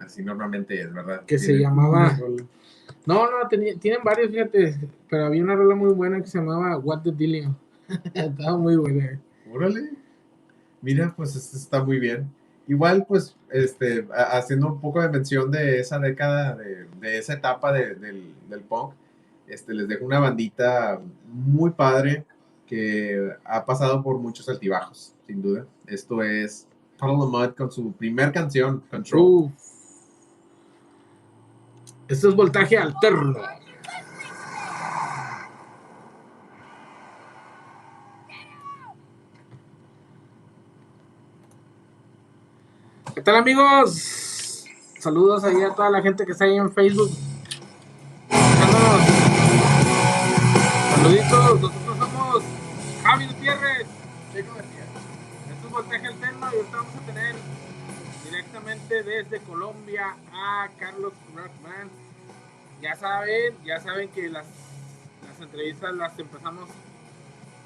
Así normalmente es, ¿verdad? Que se llamaba. No, no, tienen varios, fíjate, pero había una rola muy buena que se llamaba What the Dillion. Estaba muy buena. Órale. Mira, pues está muy bien. Igual, pues, este, haciendo un poco de mención de esa década, de, esa etapa del, del, punk, este, les dejo una bandita muy padre que ha pasado por muchos altibajos, sin duda. Esto es Tunnel of Mud con su primer canción, Control. Esto es voltaje alterno. ¿Qué tal amigos? Saludos ahí a toda la gente que está ahí en Facebook. Saluditos, nosotros somos Javi Gutiérrez. Esto es Voltaje Alterno y tener desde Colombia a Carlos Rockman. Ya saben, ya saben que las, las entrevistas las empezamos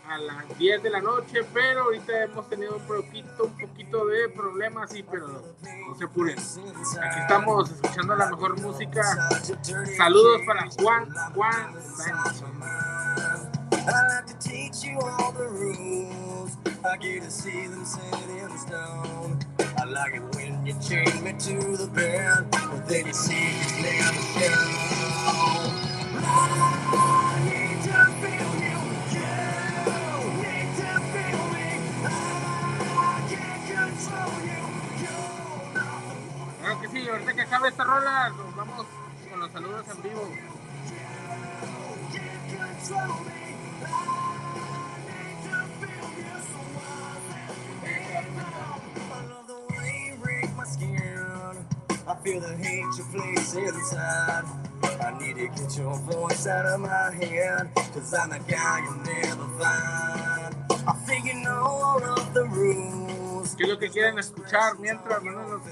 a las 10 de la noche, pero ahorita hemos tenido un poquito, un poquito de problemas, sí, pero no se apuren. Aquí estamos escuchando la mejor música. Saludos para Juan, Juan Sánchez. Like it when you chain me to the bed, but then you see me never show. I need to feel you, you need to feel me. I can't control you, you. Claro que sí, ahorita que acabe esta rola, nos vamos con los saludos en vivo. You can't control me. I feel the hate you place inside. I need to get your voice out of my head, cause I'm the guy you'll never find. I think you know all of the rules. ¿Qué es lo que quieren escuchar mientras mandan los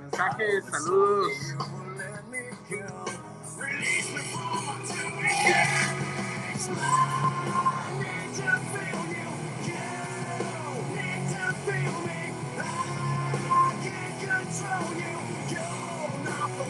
mensajes? Saludos. Release me from andaba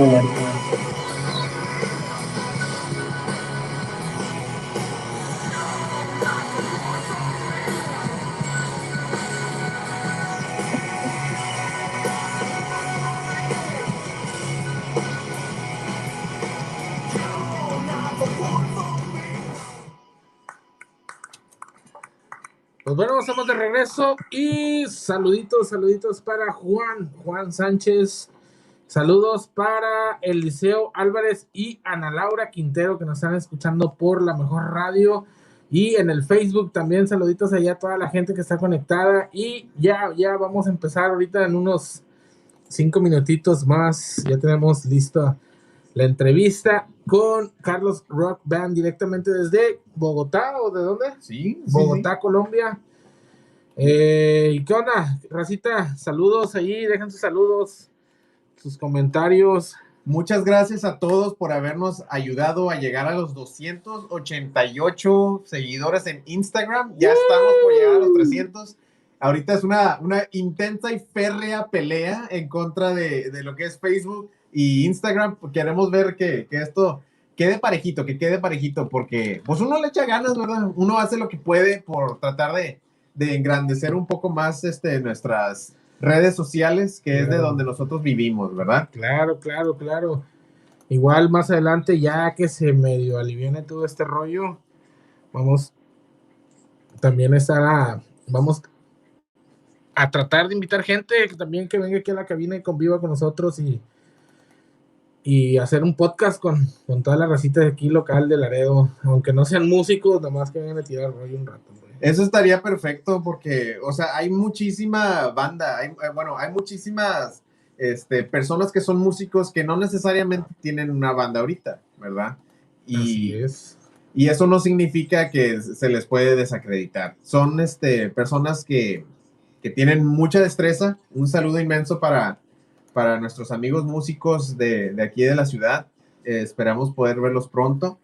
No, bueno, estamos de regreso y saluditos, saluditos para Juan, Juan Sánchez. Saludos para Eliseo Álvarez y Ana Laura Quintero que nos están escuchando por la mejor radio y en el Facebook también saluditos allá a toda la gente que está conectada y ya, ya vamos a empezar ahorita en unos cinco minutitos más. Ya tenemos listo la entrevista con Carlos Rock Band directamente desde Bogotá o de dónde? Sí, sí, Bogotá, Colombia. Eh, ¿Qué onda, Racita? Saludos ahí, dejen sus saludos, sus comentarios. Muchas gracias a todos por habernos ayudado a llegar a los 288 seguidores en Instagram. Ya estamos por llegar a los 300. Ahorita es una, una intensa y férrea pelea en contra de, de lo que es Facebook y Instagram. Queremos ver que, que, esto quede parejito, que quede parejito, porque pues uno le echa ganas, ¿verdad? Uno hace lo que puede por tratar de, de engrandecer un poco más este, nuestras redes sociales, que claro. es de donde nosotros vivimos, ¿verdad? Claro, claro, claro. Igual más adelante, ya que se medio aliviane todo este rollo, vamos también estará, vamos a tratar de invitar gente que también que venga aquí a la cabina y conviva con nosotros y, y hacer un podcast con, con toda la racita de aquí local de Laredo, aunque no sean músicos, nada más que vengan a tirar rollo un rato. Eso estaría perfecto porque, o sea, hay muchísima banda, hay, bueno, hay muchísimas este, personas que son músicos que no necesariamente tienen una banda ahorita, ¿verdad? Y, Así es. y eso no significa que se les puede desacreditar. Son este, personas que, que tienen mucha destreza. Un saludo inmenso para, para nuestros amigos músicos de, de aquí de la ciudad. Eh, esperamos poder verlos pronto.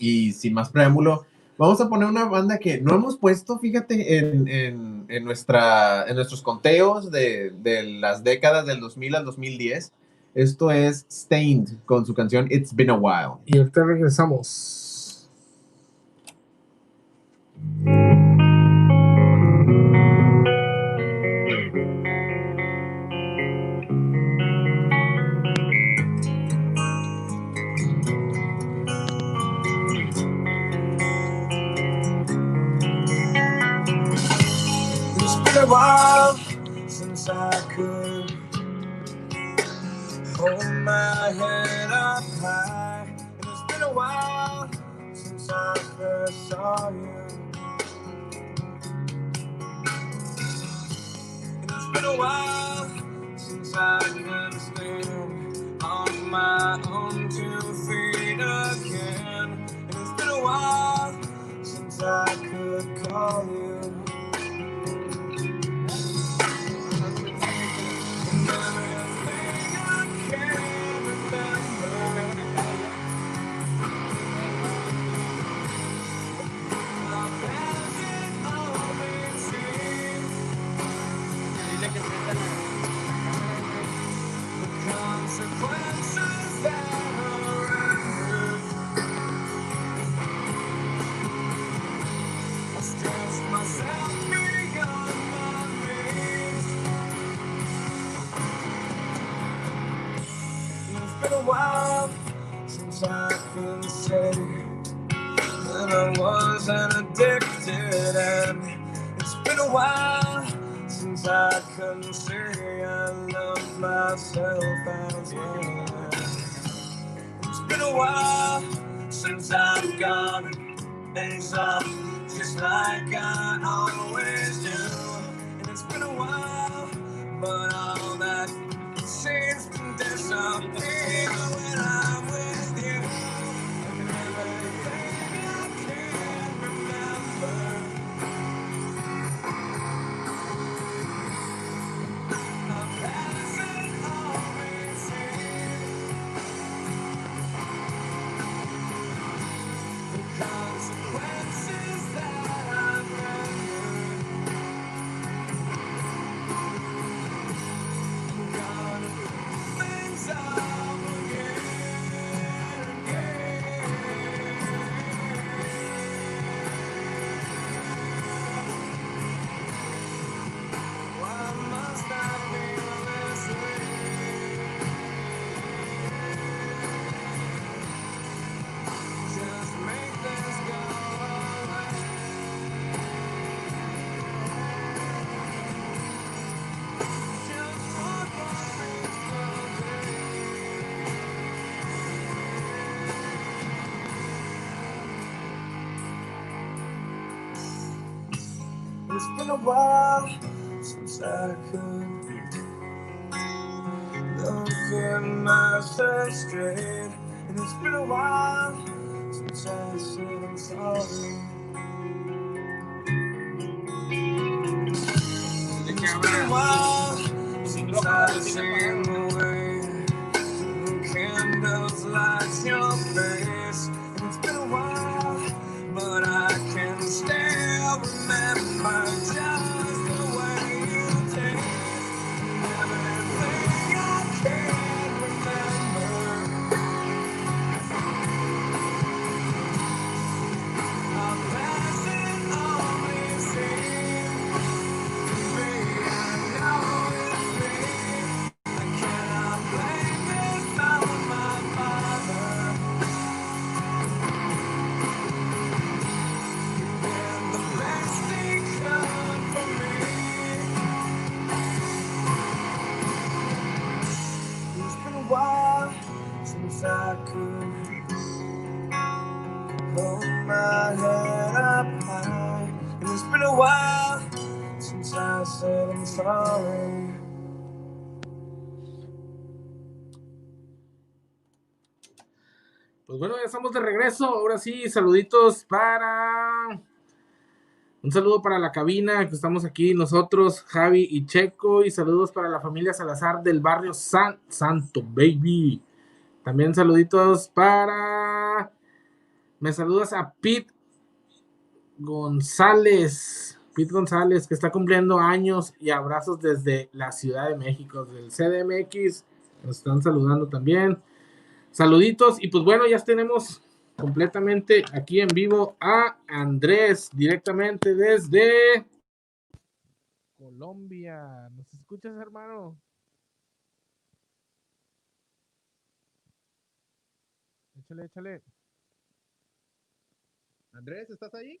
Y sin más preámbulo, vamos a poner una banda que no hemos puesto, fíjate, en, en, en nuestra, en nuestros conteos de, de, las décadas del 2000 al 2010. Esto es Stained con su canción It's Been a While. Y ahorita regresamos. While since I could hold my head up high. And it's been a while since I first saw you. And it's been a while since I could stand on my own two feet again. And it's been a while since I could call you. Since I can wasn't addicted, and it's been a while since I couldn't say I love myself as well. It's been a while since I've gone things up just like I always do, and it's been a while, but all that seems to disappear I could look at myself straight. And it's been a while since I said I'm Pues bueno, ya estamos de regreso. Ahora sí, saluditos para. Un saludo para la cabina, que estamos aquí nosotros, Javi y Checo. Y saludos para la familia Salazar del barrio San Santo, baby. También saluditos para. Me saludas a Pete González. Pete González, que está cumpliendo años. Y abrazos desde la Ciudad de México, del CDMX. Nos están saludando también. Saluditos y pues bueno, ya tenemos completamente aquí en vivo a Andrés directamente desde Colombia. ¿Nos escuchas, hermano? Échale, échale. Andrés, ¿estás ahí?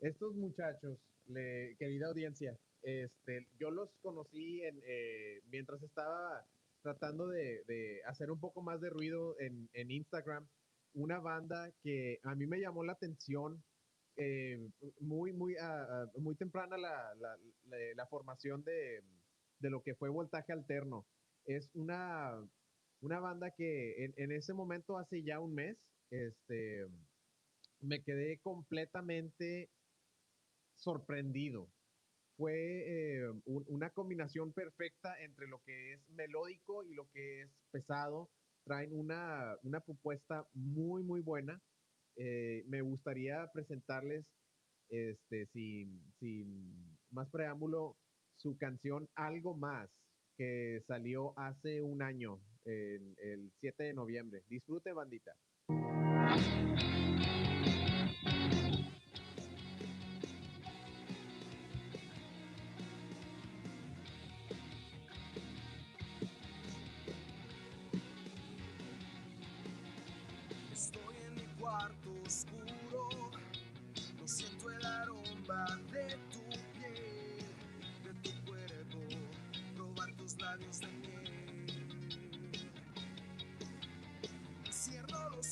Estos muchachos, le- querida audiencia, este, yo los conocí en, eh, mientras estaba tratando de, de hacer un poco más de ruido en, en Instagram. Una banda que a mí me llamó la atención eh, muy, muy, ah, ah, muy temprana la, la- la- la formación de, de lo que fue Voltaje Alterno. Es una, una banda que en, en ese momento, hace ya un mes, este, me quedé completamente sorprendido. Fue eh, un- una combinación perfecta entre lo que es melódico y lo que es pesado. Traen una, una propuesta muy, muy buena. Eh, me gustaría presentarles, este, sin, sin más preámbulo, su canción Algo Más, que salió hace un año, el 7 de noviembre. Disfrute, bandita.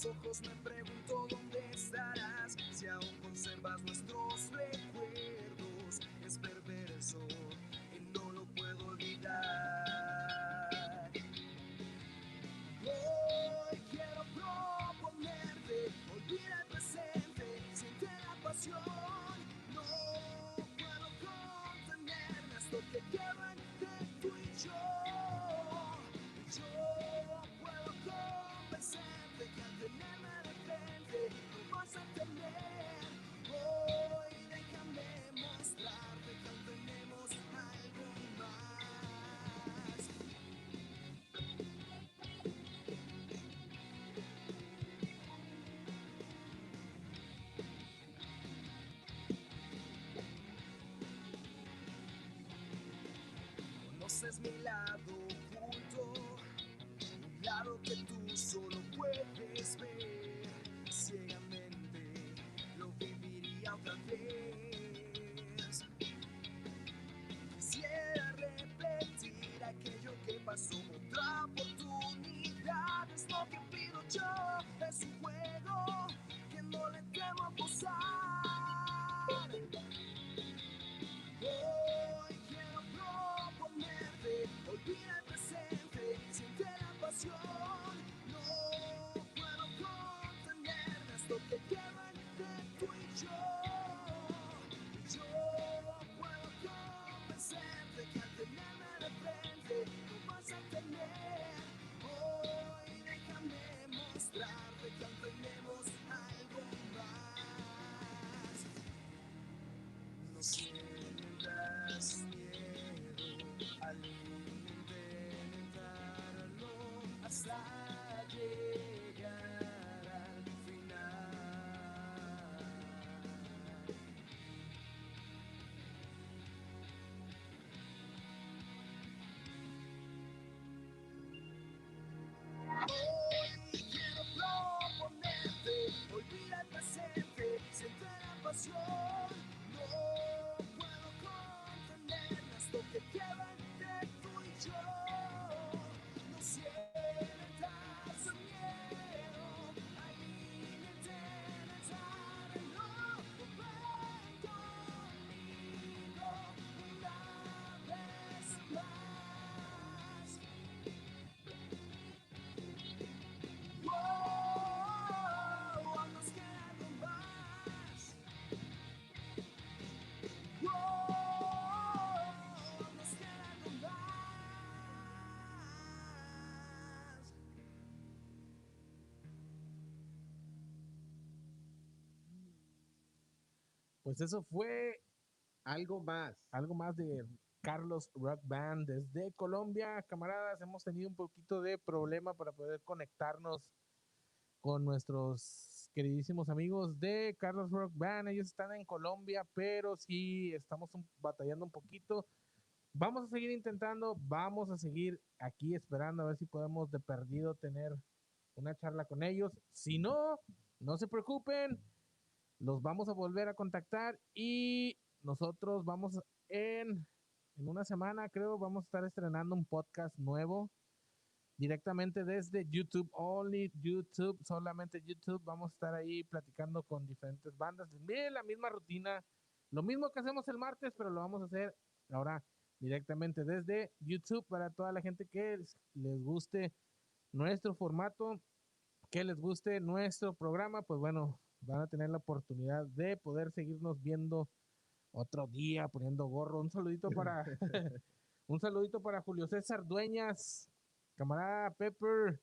Ojos, me pregunto dónde estarás, si aún conservas nuestros recuerdos. Conoces mi lado oculto, un lado que tú solo puedes ver. Pues eso fue Algo más. algo más de Carlos Rock Band desde Colombia. Camaradas, hemos tenido un poquito de problema para poder conectarnos con nuestros queridísimos amigos de Carlos Rock Band. Ellos están en Colombia, pero sí estamos batallando un poquito. Vamos a seguir intentando, vamos a seguir aquí esperando a ver si podemos de perdido tener una charla con ellos. Si no, no se preocupen, los vamos a volver a contactar y nosotros vamos en, en una semana, creo, vamos a estar estrenando un podcast nuevo directamente desde YouTube, only YouTube, solamente YouTube. Vamos a estar ahí platicando con diferentes bandas. Bien, la misma rutina, lo mismo que hacemos el martes, pero lo vamos a hacer ahora directamente desde YouTube para toda la gente que les guste nuestro formato, que les guste nuestro programa, pues bueno, van a tener la oportunidad de poder seguirnos viendo otro día poniendo gorro. Un saludito para un saludito para Julio César Dueñas, camarada Pepper.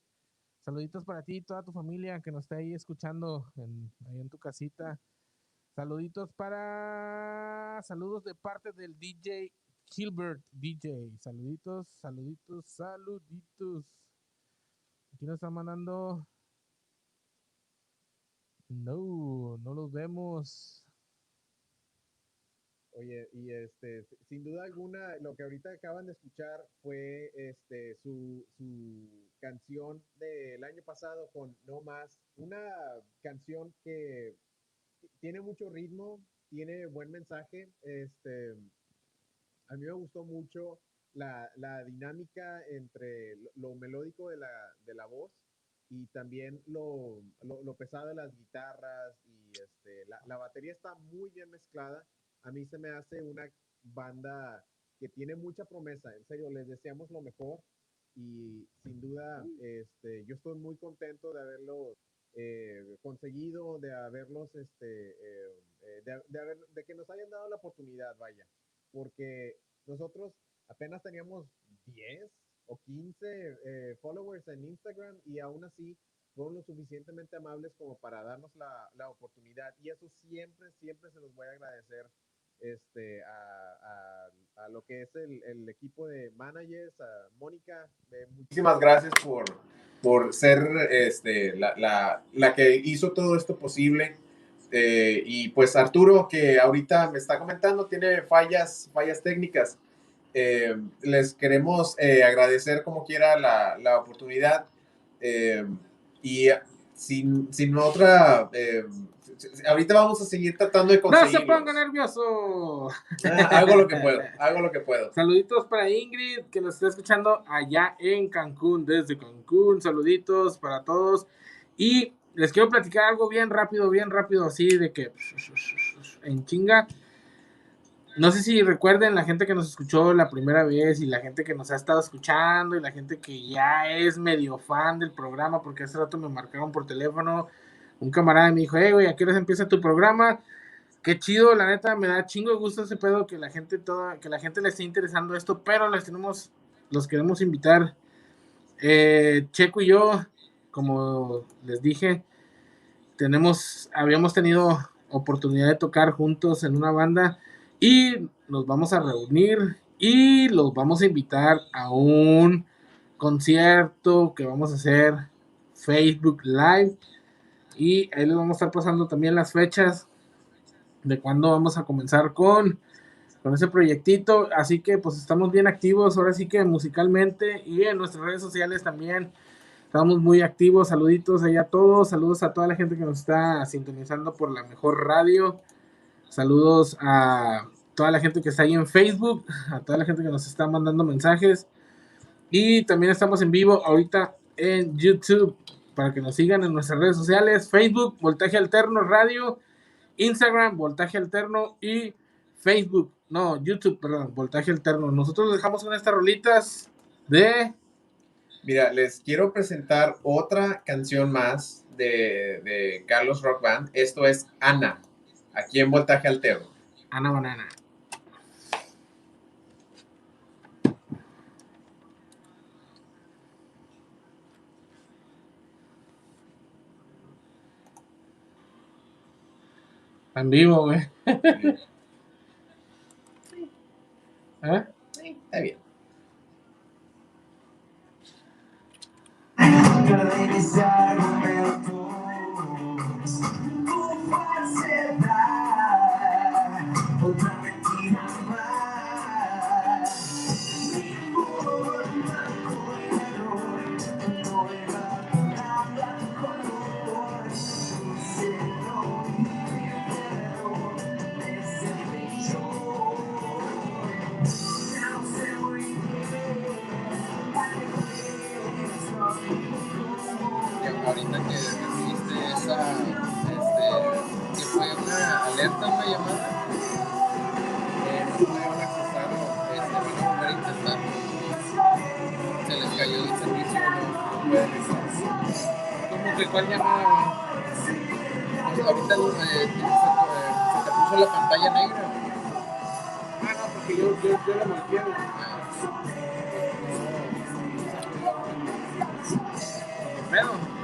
Saluditos para ti y toda tu familia que nos está ahí escuchando en, ahí en tu casita. Saluditos para saludos de parte del DJ Gilbert DJ. Saluditos, saluditos, saluditos. Aquí nos está mandando. No, no los vemos. Oye, y este, si- sin duda alguna, lo que ahorita acaban de escuchar fue este su, su canción del año pasado con No Más, una canción que tiene mucho ritmo, tiene buen mensaje, este, a mí me gustó mucho la, la dinámica entre lo, lo melódico de la, de la voz y también lo, lo, lo pesado de las guitarras y este, la, la batería está muy bien mezclada. A mí se me hace una banda que tiene mucha promesa. En serio, les deseamos lo mejor y sin duda este, yo estoy muy contento de haberlo eh, conseguido, de haberlos, este, eh, eh, de, de haber- de que nos hayan dado la oportunidad, vaya, porque nosotros apenas teníamos 10 o 15 eh, followers en Instagram y aún así fueron lo suficientemente amables como para darnos la, la oportunidad y eso siempre, siempre se los voy a agradecer este, a, a- a lo que es el, el equipo de managers, a Mónica. eh, muchísimas gracias por, por ser este, la, la- la que hizo todo esto posible. Eh, y pues Arturo, que ahorita me está comentando, tiene fallas, fallas técnicas. Eh, les queremos eh, agradecer como quiera la, la oportunidad. Eh, y sin, sin otra... ahorita vamos a seguir tratando de No conseguir. se ponga nervioso. hago lo que puedo, hago lo que puedo. Saluditos para Ingrid, que nos está escuchando allá en Cancún, desde Cancún. Saluditos para todos. Y les quiero platicar algo bien rápido, bien rápido, así de que en chinga. No sé si recuerden la gente que nos escuchó la primera vez y la gente que nos ha estado escuchando y la gente que ya es medio fan del programa, porque hace rato me marcaron por teléfono. Un camarada me dijo, hey, güey, ¿a qué empieza tu programa? Qué chido, la neta, me da chingo de gusto ese pedo que la gente toda, que la gente le esté interesando esto, pero les tenemos, los queremos invitar. Eh, Checo y yo, como les dije, tenemos, habíamos tenido oportunidad de tocar juntos en una banda y nos vamos a reunir y los vamos a invitar a un concierto que vamos a hacer Facebook Live y ahí les vamos a estar pasando también las fechas de cuándo vamos a comenzar con, con ese proyectito. Así que pues estamos bien activos ahora sí que musicalmente y en nuestras redes sociales también. Estamos muy activos. Saluditos allá a todos. Saludos a toda la gente que nos está sintonizando por la mejor radio. Saludos a toda la gente que está ahí en Facebook, a toda la gente que nos está mandando mensajes. Y también estamos en vivo ahorita en YouTube para que nos sigan en nuestras redes sociales, Facebook, Voltaje Alterno Radio, Instagram, Voltaje Alterno y Facebook, no, YouTube, perdón, Voltaje Alterno. Nosotros dejamos con estas rolitas de... Mira, les quiero presentar otra canción más de, de Carlos Rock Band. Esto es Ana, Aquí en voltaje alterno. Ah, Ana Banana. En vivo, güey. ¿Eh? Está bien. no problem. cual ya no. Eh, ahorita eh, eh, se, te puso la pantalla negra. Ah, no, porque yo, yo, yo la volteé. Ah. Pero.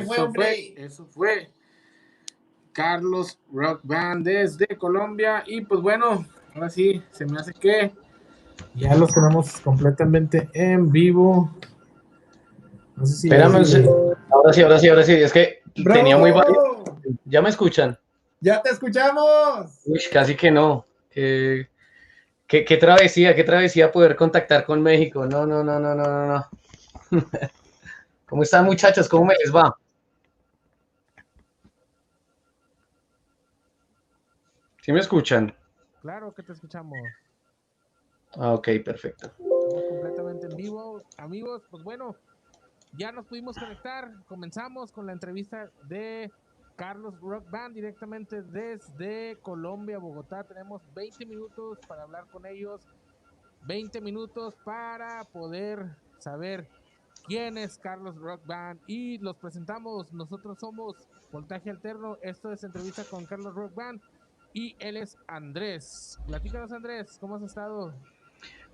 que fue, hombre. Fue, eso fue. Carlos Rock Band desde Colombia. Y pues bueno, ahora sí, se me hace que ya los tenemos completamente en vivo. No sé si. Espérame, es... ahora sí, ahora sí, ahora sí. Es que Bravo. tenía muy. Ya me escuchan. ¡Ya te escuchamos! Uy, casi que no. Eh, qué, qué, travesía, qué travesía poder contactar con México. No, no, no, no, no, no. ¿Cómo están, muchachos? ¿Cómo me les va? ¿Sí me escuchan? Claro que te escuchamos. Ah, ok, perfecto. Estamos completamente en vivo. Amigos, pues bueno, ya nos pudimos conectar. Comenzamos con la entrevista de Carlos Rock Band directamente desde Colombia, Bogotá. Tenemos 20 minutos para hablar con ellos. 20 minutos para poder saber quién es Carlos Rock Band y los presentamos. Nosotros somos Voltaje Alterno. Esto es entrevista con Carlos Rock Band y él es Andrés. Platícanos, Andrés, ¿cómo has estado?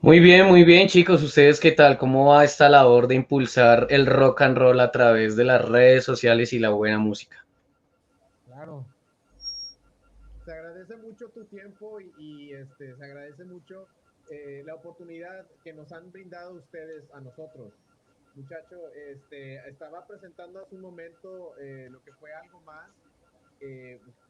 Muy bien, muy bien, chicos. ¿Ustedes qué tal? ¿Cómo va esta labor de impulsar el rock and roll a través de las redes sociales y la buena música? Claro. Se agradece mucho tu tiempo y, este, se agradece mucho eh, la oportunidad que nos han brindado ustedes a nosotros. Muchacho, este, estaba presentando hace un momento eh, lo que fue algo más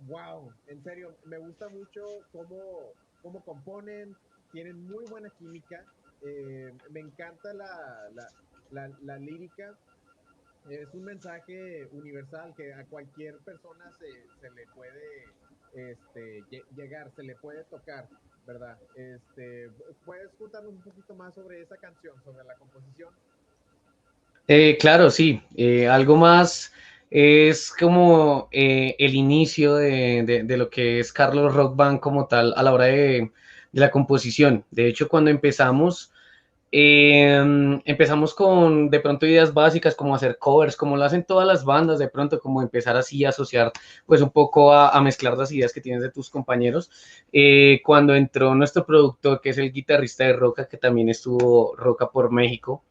wow, eh, en serio, me gusta mucho cómo, cómo componen, tienen muy buena química, eh, me encanta la, la, la, lírica, es un mensaje universal que a cualquier persona se, se le puede este, llegar, se le puede tocar, ¿verdad? Este, ¿Puedes contarnos un poquito más sobre esa canción, sobre la composición? Eh, claro, sí, algo más es como eh, el inicio de, lo que es Carlos Rock Band como tal a la hora de, la composición. De hecho, cuando empezamos, em, empezamos con de pronto ideas básicas como hacer covers, como lo hacen todas las bandas, de pronto como empezar así a asociar pues un poco a, mezclar las ideas que tienes de tus compañeros. Eh, cuando entró nuestro productor, que es el guitarrista de Roca, que también estuvo Roca por México,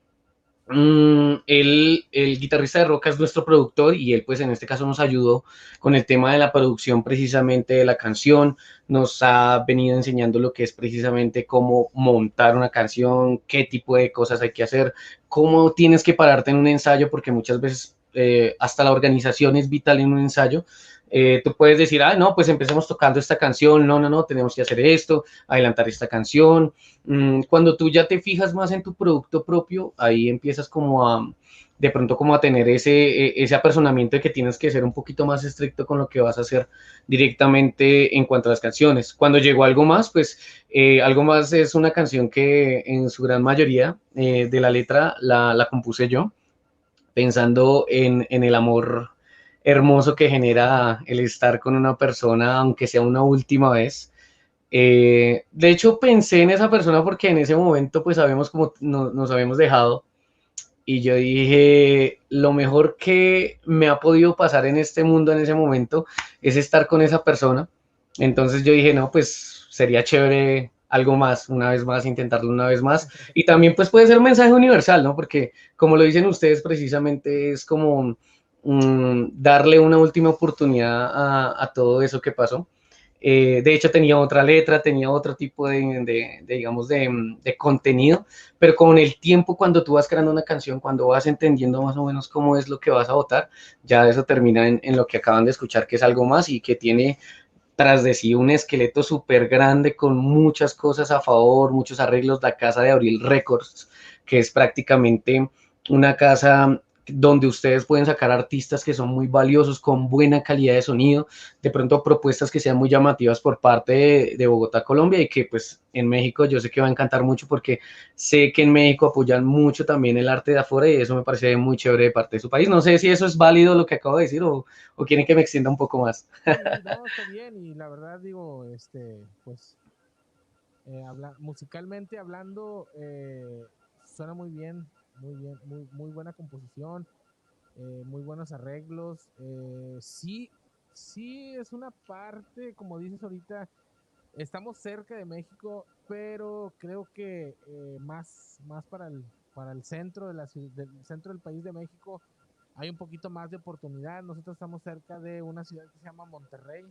Mm, el guitarrista de Roca es nuestro productor y él pues en este caso nos ayudó con el tema de la producción precisamente de la canción, nos ha venido enseñando lo que es precisamente cómo montar una canción, qué tipo de cosas hay que hacer, cómo tienes que pararte en un ensayo porque muchas veces eh, hasta la organización es vital en un ensayo. Eh, tú puedes decir, ah, no, pues empecemos tocando esta canción, no, no, no, tenemos que hacer esto, adelantar esta canción. Mm, cuando tú ya te fijas más en tu producto propio, ahí empiezas como a, de pronto como a tener ese, e, ese apersonamiento de que tienes que ser un poquito más estricto con lo que vas a hacer directamente en cuanto a las canciones. Cuando llegó algo más, pues eh, algo más es una canción que en su gran mayoría de la letra la, la compuse yo pensando en, el amor hermoso que genera el estar con una persona, aunque sea una última vez. Eh, de hecho, pensé en esa persona porque en ese momento, pues sabemos cómo nos habíamos dejado. Y yo dije, lo mejor que me ha podido pasar en este mundo en ese momento es estar con esa persona. Entonces yo dije, no, pues sería chévere algo más, una vez más, intentarlo una vez más. Y también pues puede ser un mensaje universal, ¿no? Porque como lo dicen ustedes, precisamente es como mm, darle una última oportunidad a, todo eso que pasó. Eh, de hecho, tenía otra letra, tenía otro tipo de, digamos, de, contenido, pero con el tiempo, cuando tú vas creando una canción, cuando vas entendiendo más o menos cómo es lo que vas a votar, ya eso termina en, en lo que acaban de escuchar, que es algo más y que tiene tras de sí un esqueleto súper grande con muchas cosas a favor, muchos arreglos, la casa de Abril Records, que es prácticamente una casa donde ustedes pueden sacar artistas que son muy valiosos, con buena calidad de sonido, de pronto propuestas que sean muy llamativas por parte de, Bogotá, Colombia, y que pues en México yo sé que va a encantar mucho porque sé que en México apoyan mucho también el arte de afuera y eso me parece muy chévere de parte de su país. No sé si eso es válido lo que acabo de decir o, o quieren que me extienda un poco más. no, está bien y la verdad digo, este, pues, eh, musicalmente hablando, eh, suena muy bien muy bien, muy, muy buena composición, eh, muy buenos arreglos. Eh, sí, sí es una parte, como dices ahorita, estamos cerca de México, pero creo que eh, más, más para el, para el centro de la del centro del país de México hay un poquito más de oportunidad. Nosotros estamos cerca de una ciudad que se llama Monterrey,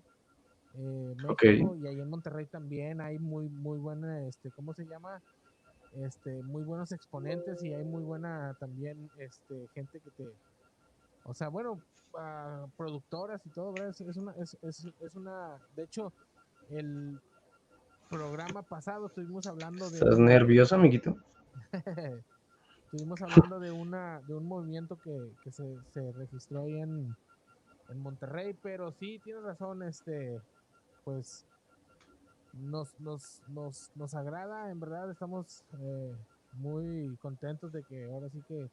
eh. México, y ahí en Monterrey también hay muy, muy buena, este, ¿cómo se llama? Este, muy buenos exponentes y hay muy buena también, este, gente que te, o sea, bueno, ah, productoras y todo, ¿verdad? Es, es una, es, es, es una, de hecho, el programa pasado estuvimos hablando de ¿Estás nervioso, amiguito? Estuvimos hablando de una de un movimiento que, que se, se registró ahí en, en Monterrey, pero sí, tienes razón, este, pues nos, nos, nos, nos agrada, en verdad estamos eh, muy contentos de que ahora sí que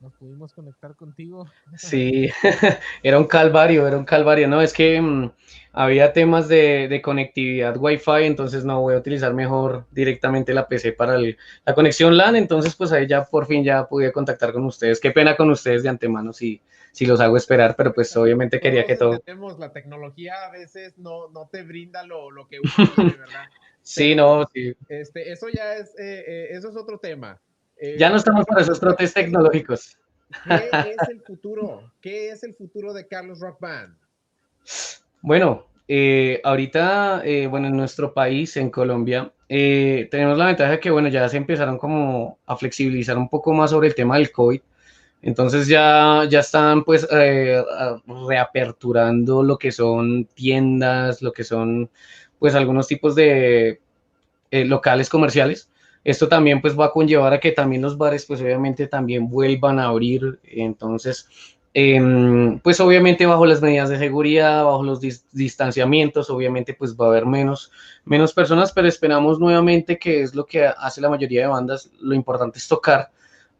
nos pudimos conectar contigo. Sí, era un calvario, era un calvario, ¿no? Es que mm, había temas de, de conectividad Wi-Fi, entonces no voy a utilizar mejor directamente la PC para el- la conexión LAN, entonces pues ahí ya por fin ya pude contactar con ustedes. Qué pena con ustedes de antemano si, si los hago esperar, pero pues obviamente quería que todo... la tecnología a veces no, no te brinda lo, lo que uno quiere, ¿verdad? Sí, no, sí. Este, eso ya es, eh, eh, eso es otro tema. Eh, Ya no estamos para esos trotes tecnológicos. ¿Qué es el futuro? ¿Qué es el futuro de Carlos Rock Band? Bueno, eh, ahorita, eh, bueno, en nuestro país, en Colombia, eh, tenemos la ventaja que, bueno, ya se empezaron como a flexibilizar un poco más sobre el tema del COVID. Entonces ya, ya están pues reaperturando lo que son tiendas, lo que son pues algunos tipos de locales comerciales. Esto también pues va a conllevar a que también los bares pues obviamente también vuelvan a abrir. Entonces, em, pues obviamente bajo las medidas de seguridad, bajo los dis- distanciamientos, obviamente pues va a haber menos, menos personas, pero esperamos nuevamente que es lo que hace la mayoría de bandas. Lo importante es tocar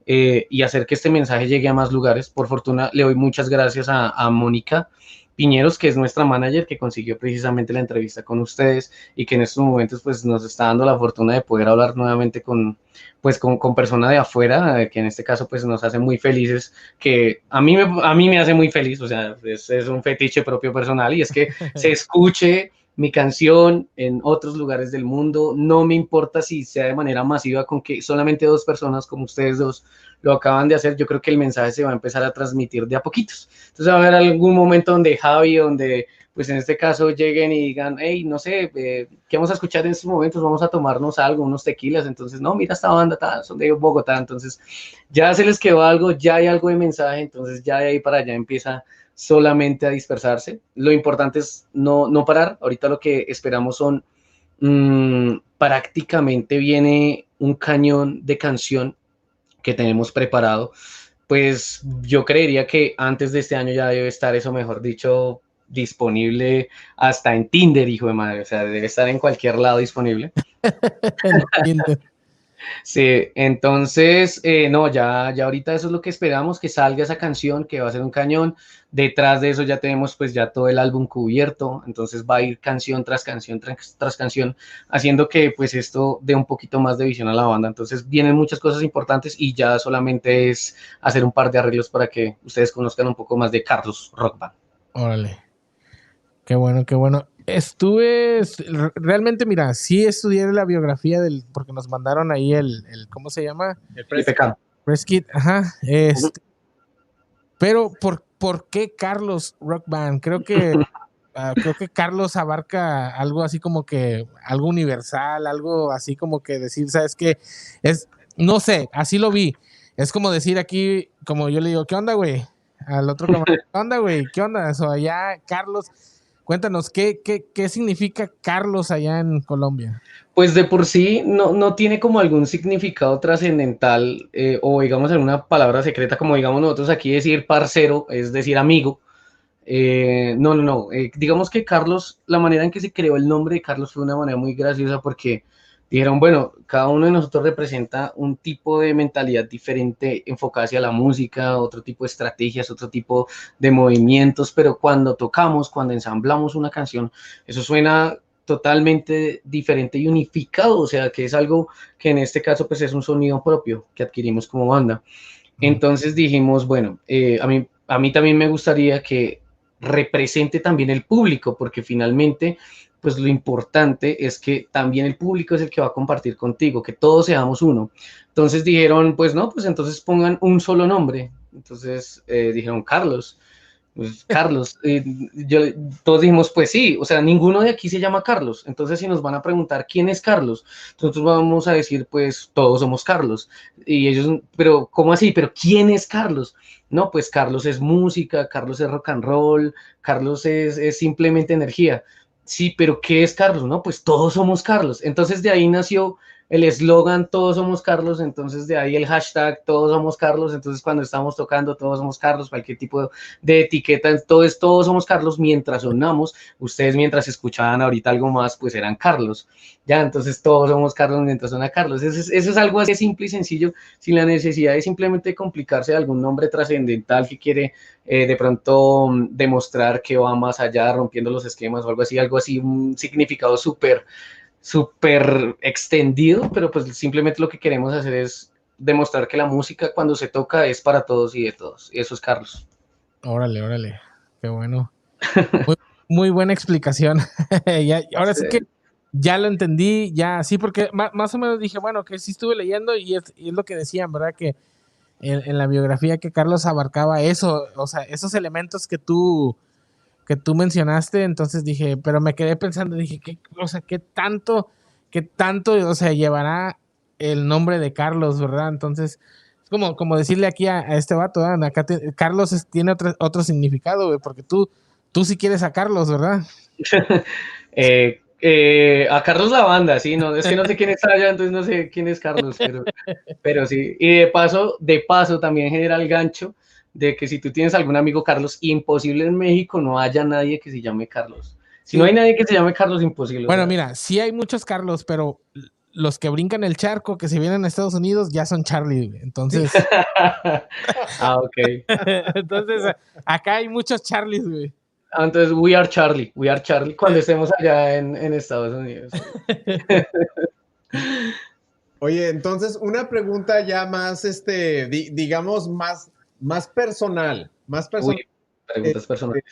eh, y hacer que este mensaje llegue a más lugares. Por fortuna, le doy muchas gracias a Mónica Piñeros, que es nuestra manager, que consiguió precisamente la entrevista con ustedes y que en estos momentos pues nos está dando la fortuna de poder hablar nuevamente con pues con, con personas de afuera, eh, que en este caso pues nos hace muy felices, que a mí me, a mí me hace muy feliz, o sea, es, es un fetiche propio personal y es que se escuche mi canción en otros lugares del mundo, no me importa si sea de manera masiva con que solamente dos personas como ustedes dos lo acaban de hacer, yo creo que el mensaje se va a empezar a transmitir de a poquitos. Entonces va a haber algún momento donde Javi, donde pues en este caso lleguen y digan, hey, no sé, eh, ¿qué vamos a escuchar en estos momentos? Vamos a tomarnos algo, unos tequilas, entonces, no, mira esta banda, son de Bogotá, entonces ya se les quedó algo, ya hay algo de mensaje, entonces ya de ahí para allá empieza solamente a dispersarse. Lo importante es no, no parar, ahorita lo que esperamos son, mm, prácticamente viene un cañón de canción que tenemos preparado, pues yo creería que antes de este año ya debe estar eso, mejor dicho, disponible hasta en Tinder, hijo de madre, o sea, debe estar en cualquier lado disponible. Sí, entonces, eh, no, ya, ya ahorita eso es lo que esperamos, que salga esa canción, que va a ser un cañón. Detrás de eso ya tenemos pues ya todo el álbum cubierto, entonces va a ir canción tras canción tras, canción, haciendo que pues esto dé un poquito más de visión a la banda. Entonces vienen muchas cosas importantes y ya solamente es hacer un par de arreglos para que ustedes conozcan un poco más de Carlos Rock Band. Órale. Qué bueno, qué bueno. Estuve, realmente, mira, sí estudié la biografía del, porque nos mandaron ahí el, el ¿cómo se llama? El. Press Kit, ajá. Este, pero, ¿por, ¿por qué Carlos Rock Band? Creo que, ah, creo que Carlos abarca algo así como que, algo universal, algo así como que decir, ¿sabes qué? Es, no sé, así lo vi. Es como decir aquí, como yo le digo, ¿qué onda, güey? Al otro camarada, ¿qué onda, güey? ¿Qué onda? So, allá, Carlos, cuéntanos, ¿qué, qué, qué significa Carlos allá en Colombia? Pues de por sí no, no tiene como algún significado trascendental eh, o digamos alguna palabra secreta como digamos nosotros aquí decir parcero, es decir amigo. Eh, no, no, no. eh, digamos que Carlos, la manera en que se creó el nombre de Carlos fue una manera muy graciosa porque dijeron, bueno, cada uno de nosotros representa un tipo de mentalidad diferente enfocada hacia la música, otro tipo de estrategias, otro tipo de movimientos, pero cuando tocamos, cuando ensamblamos una canción, eso suena totalmente diferente y unificado, o sea, que es algo que en este caso pues es un sonido propio que adquirimos como banda. Entonces dijimos, bueno, eh, a, mí, a mí también me gustaría que represente también el público, porque finalmente pues lo importante es que también el público es el que va a compartir contigo, que todos seamos uno. Entonces dijeron, pues no, pues entonces pongan un solo nombre. Entonces eh, dijeron, Carlos. Pues, Carlos, yo, todos dijimos, pues sí, o sea, ninguno de aquí se llama Carlos. Entonces, si nos van a preguntar quién es Carlos, nosotros vamos a decir, pues todos somos Carlos. Y ellos, pero ¿cómo así? ¿Pero quién es Carlos? No, pues Carlos es música, Carlos es rock and roll, Carlos es, es simplemente energía. Sí, pero ¿qué es Carlos? No, pues todos somos Carlos. Entonces de ahí nació el eslogan Todos somos Carlos, entonces de ahí el hashtag Todos somos Carlos, entonces cuando estamos tocando Todos somos Carlos, cualquier tipo de etiqueta, entonces Todos somos Carlos mientras sonamos, ustedes mientras escuchaban ahorita algo más, pues eran Carlos, ya, entonces Todos somos Carlos mientras suena Carlos, eso es, eso es algo así simple y sencillo, sin la necesidad de simplemente complicarse de algún nombre trascendental que quiere eh, de pronto demostrar que va más allá, rompiendo los esquemas o algo así, algo así, un significado súper súper extendido, pero pues simplemente lo que queremos hacer es demostrar que la música cuando se toca es para todos y de todos. Y eso es Carlos. Órale, órale. Qué bueno. Muy, buena explicación. ahora sí. que ya lo entendí, ya sí, porque más, o menos dije, bueno, que sí estuve leyendo y es, lo que decían, ¿verdad? Que en, en, la biografía que Carlos abarcaba eso, o sea, esos elementos que tú que tú mencionaste, entonces dije, pero me quedé pensando, dije, ¿qué, o sea, qué tanto, qué tanto, o sea, llevará el nombre de Carlos, ¿verdad? Entonces, es como, como decirle aquí a, este vato. Acá Carlos tiene otro, otro significado, porque tú, tú sí quieres a Carlos, ¿verdad? Eh, eh, a Carlos la banda, sí, no, es que no sé quién está allá, entonces no sé quién es Carlos, pero, pero sí. Y de paso, de paso también genera el gancho de que si tú tienes algún amigo Carlos, imposible en México no haya nadie que se llame Carlos. Si no hay nadie que se llame Carlos, imposible. Bueno, mira, sí hay muchos Carlos, pero los que brincan el charco, que se vienen a Estados Unidos, ya son Charlie. Entonces. ah, ok. entonces, acá hay muchos Charlies, güey. Ah, entonces, we are Charlie, we are Charlie cuando estemos allá en, Estados Unidos. Oye, entonces, una pregunta ya más, este, digamos, más más personal, más personal. preguntas eh, personales.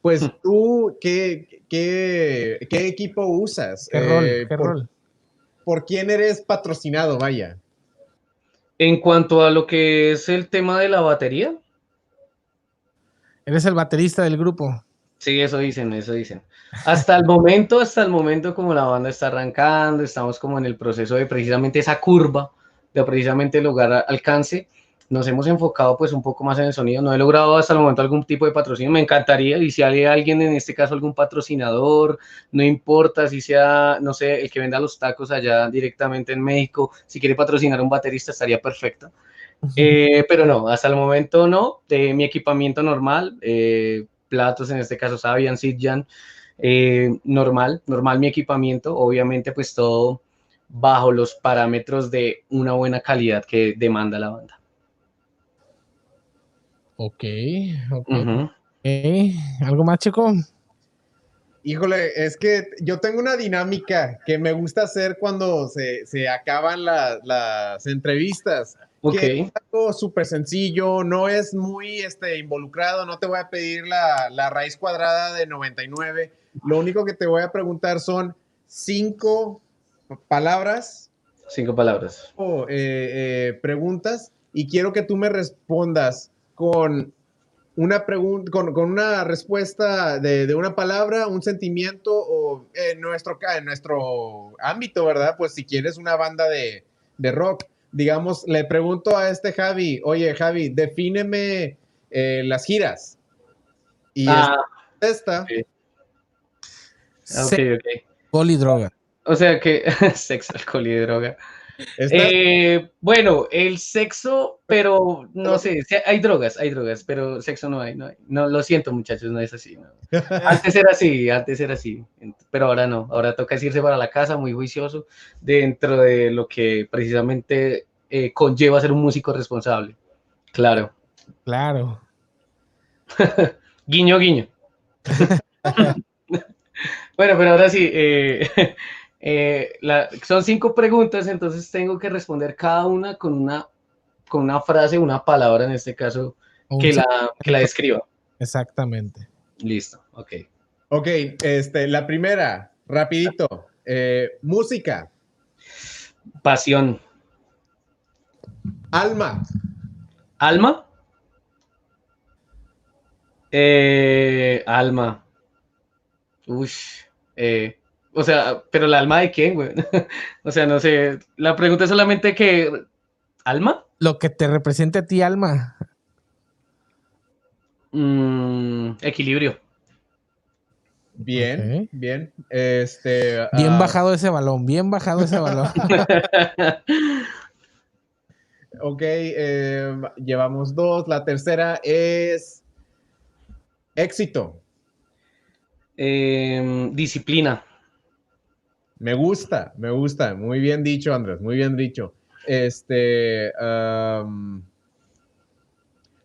Pues tú, ¿qué, qué, qué equipo usas? ¿Qué rol? Eh, ¿Qué por, rol? ¿Por quién eres patrocinado, vaya? En cuanto a lo que es el tema de la batería. Eres el baterista del grupo. Sí, eso dicen, eso dicen. Hasta el momento, hasta el momento como la banda está arrancando, estamos como en el proceso de precisamente esa curva, de precisamente lograr alcance nos hemos enfocado pues un poco más en el sonido. No he logrado hasta el momento algún tipo de patrocinio. Me encantaría, y si hay alguien, en este caso algún patrocinador, no importa si sea, no sé, el que venda los tacos allá directamente en México, si quiere patrocinar a un baterista estaría perfecto. Eh, pero no, hasta el momento no. De mi equipamiento normal, eh, platos en este caso Sabian, Sidjan, eh, normal, normal mi equipamiento. Obviamente pues todo bajo los parámetros de una buena calidad que demanda la banda. Ok, ok. ¿Algo más, chico? Híjole, es que yo tengo una dinámica que me gusta hacer cuando se, acaban las entrevistas. Ok. es algo súper sencillo, no es muy este, involucrado, no te voy a pedir la, raíz cuadrada de 99. Lo único que te voy a preguntar son cinco palabras. Cinco palabras. O eh, eh, preguntas y quiero que tú me respondas con una pregunta, con, una respuesta de, una palabra, un sentimiento o en nuestro, en nuestro ámbito, ¿verdad? Pues si quieres una banda de, rock, digamos, le pregunto a este Javi, oye Javi, defíneme eh, las giras. Y ah, esta... Ok, ok. Poli droga. O sea que sexo, alcohol y droga. Eh, bueno, el sexo, pero no sé, hay drogas, hay drogas, pero sexo no hay, no hay. No, lo siento muchachos, no es así. Antes era así, antes era así, pero ahora no, ahora toca irse para la casa muy juicioso dentro de lo que precisamente eh, conlleva ser un músico responsable. Claro. Claro. guiño, guiño. bueno, pero ahora sí, eh, eh, son cinco preguntas, entonces tengo que responder cada una con una, con una frase, una palabra en este caso, que la, que la describa. Exactamente. Listo, ok. Ok, este, la primera, rapidito. Eh, música. Pasión. Alma. Alma. Eh, alma. Uy. eh, o sea, pero la alma de quién, güey. o sea, no sé. La pregunta es solamente que. ¿Alma? Lo que te representa a ti, alma. Mm, equilibrio. Bien, bien. Este, Bien ah, bajado ese balón, bien bajado ese balón. Ok, eh, llevamos dos. La tercera es éxito. Em, disciplina. Me gusta, me gusta. Muy bien dicho, Andrés. Muy bien dicho. Este,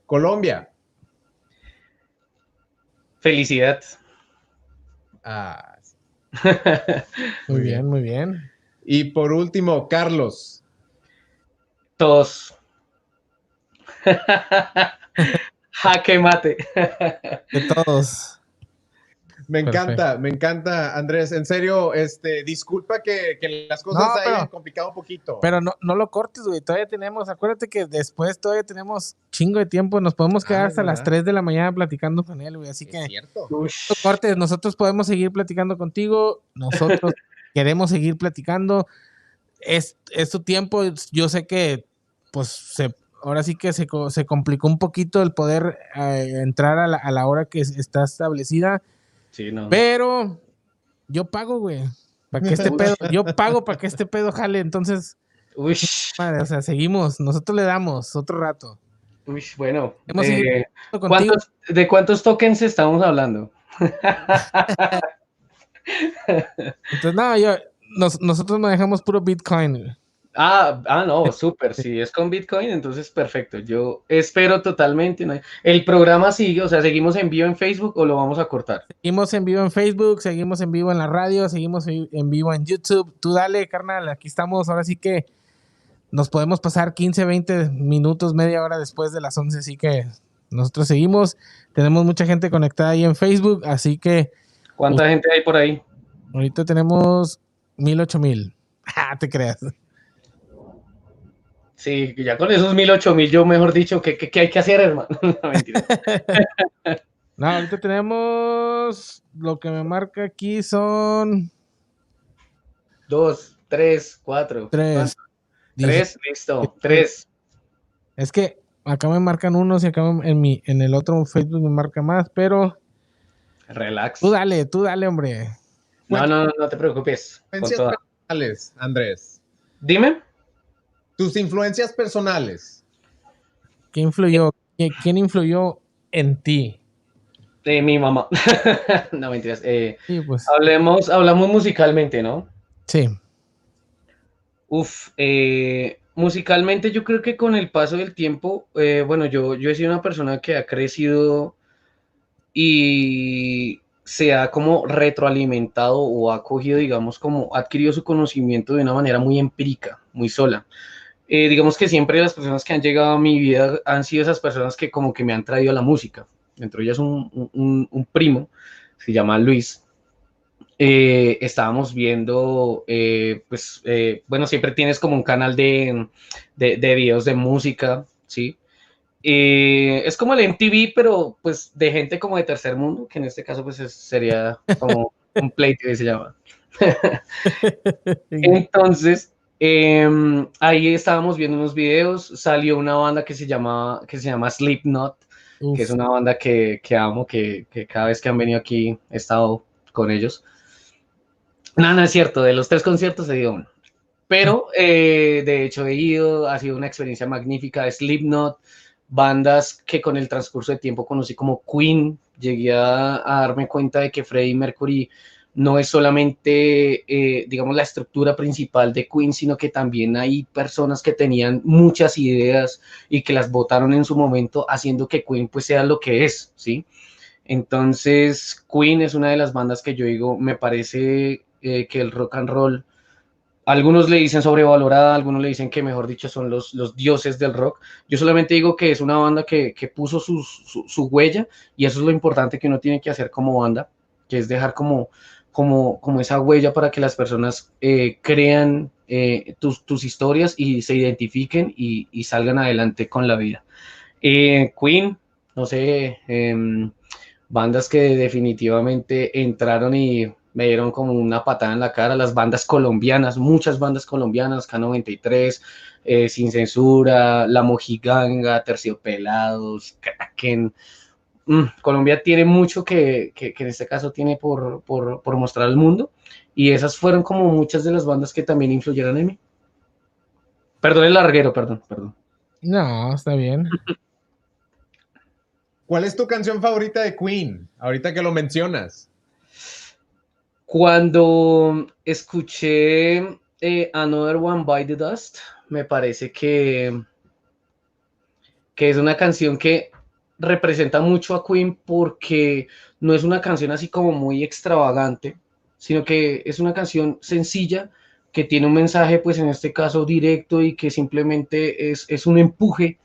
Colombia. Felicidad. Ah, Muy bien. muy bien. y por último, Carlos. Todos. Jaque mate. De todos. Me Perfecto. encanta, me encanta, Andrés. En serio, este, disculpa que, que las cosas No, hayan pero- complicado un poquito. Pero no, no lo cortes, güey. Todavía tenemos, acuérdate que después todavía tenemos chingo de tiempo. Nos podemos quedar Ah, hasta es las verdad. 3 de la mañana platicando con él, güey. Así que es cierto. no cortes. Nosotros podemos seguir platicando contigo. Nosotros queremos seguir platicando. Es, es tu tiempo. Yo sé que, pues, se, ahora sí que se, se complicó un poquito el poder eh, entrar a la, a la hora que es- está establecida. Sí, no. Pero yo pago, güey. Para que este pedo, yo pago para que este pedo jale. Entonces, Uy, madre, o sea, seguimos. Nosotros le damos otro rato. uy, bueno. Hemos eh, seguido Contigo, ¿cuántos- ¿De cuántos tokens estamos hablando? Entonces, no, yo, nos- nosotros manejamos puro Bitcoin. Ah, ah, no, súper. Si es con Bitcoin, entonces perfecto. Yo espero totalmente. ¿no? El programa sigue, o sea, seguimos en vivo en Facebook o lo vamos a cortar. Seguimos en vivo en Facebook, seguimos en vivo en la radio, seguimos en en vivo en YouTube. Tú dale, carnal, aquí estamos. Ahora sí que nos podemos pasar 15, 20 minutos, media hora después de las 11. Así que nosotros seguimos. Tenemos mucha gente conectada ahí en Facebook, así que ¿Cuánta gente hay por ahí? ahorita tenemos mil, ocho mil. Ah, te creas. Sí, ya con esos mil, ocho mil, yo mejor dicho, ¿qué, qué, qué hay que hacer, hermano? No, mentira. No, ahorita tenemos lo que me marca aquí son Dos, tres, cuatro. tres. Tres, listo. Tres. Es que acá me marcan unos y acá en mi en el otro Facebook me marca más, pero Relax. tú dale, tú dale, hombre. No, no, no, no te preocupes. Andrés. Dime. Tus influencias personales. ¿Quién influyó? ¿Qui- ¿Quién influyó en ti? Eh, mi mamá. no, mentiras. Eh, Sí, pues hablemos, hablamos musicalmente, ¿no? sí. Uf, eh, musicalmente yo creo que con el paso del tiempo, eh, bueno, yo, yo he sido una persona que ha crecido y se ha como retroalimentado o ha cogido, digamos, como ha adquirido su conocimiento de una manera muy empírica, muy sola. Eh, digamos que siempre las personas que han llegado a mi vida han sido esas personas que como que me han traído a la música. Dentro de ellas un, un- un primo, se llama Luis, eh, estábamos viendo, eh, pues, eh, bueno, siempre tienes como un canal de, de, de videos de música, ¿sí? Eh, es como el MTV, pero pues de gente como de tercer mundo, que en este caso pues es- sería como un Play TV se llama. Entonces, em, ahí estábamos viendo unos videos, salió una banda que se llama, que se llama Slipknot, Uf, que es una banda que, que amo, que, que cada vez que han venido aquí he estado con ellos. No, no es cierto, de los tres conciertos he ido uno. Pero eh, de hecho he ido, ha sido una experiencia magnífica. Slipknot, bandas que con el transcurso de tiempo conocí como Queen, llegué a, a darme cuenta de que Freddie Mercury no es solamente, eh, digamos, la estructura principal de Queen, sino que también hay personas que tenían muchas ideas y que las votaron en su momento, haciendo que Queen pues sea lo que es, ¿sí? Entonces, Queen es una de las bandas que yo digo, me parece eh, que el rock and roll, algunos le dicen sobrevalorada, algunos le dicen que mejor dicho son los, los dioses del rock. Yo solamente digo que es una banda que, que puso su, su, su huella y eso es lo importante que uno tiene que hacer como banda, que es dejar como, como, como esa huella para que las personas eh, crean eh, tus, tus, historias y se identifiquen y, salgan adelante con la vida. Eh, Queen, no sé, eh, bandas que definitivamente entraron y me dieron como una patada en la cara, las bandas colombianas, muchas bandas colombianas, K93, eh, Sin Censura, La Mojiganga, Terciopelados, Kraken. Mm, Colombia tiene mucho que, que, que en este caso tiene por, por, por, mostrar al mundo y esas fueron como muchas de las bandas que también influyeron en mí. Perdón el larguero, perdón, perdón. No, está bien. ¿Cuál es tu canción favorita de Queen? Ahorita que lo mencionas. Cuando escuché eh, Another One by the Dust, me parece que, que es una canción que representa mucho a Queen porque no es una canción así como muy extravagante, sino que es una canción sencilla que tiene un mensaje, pues en este caso directo y que simplemente es, es un empuje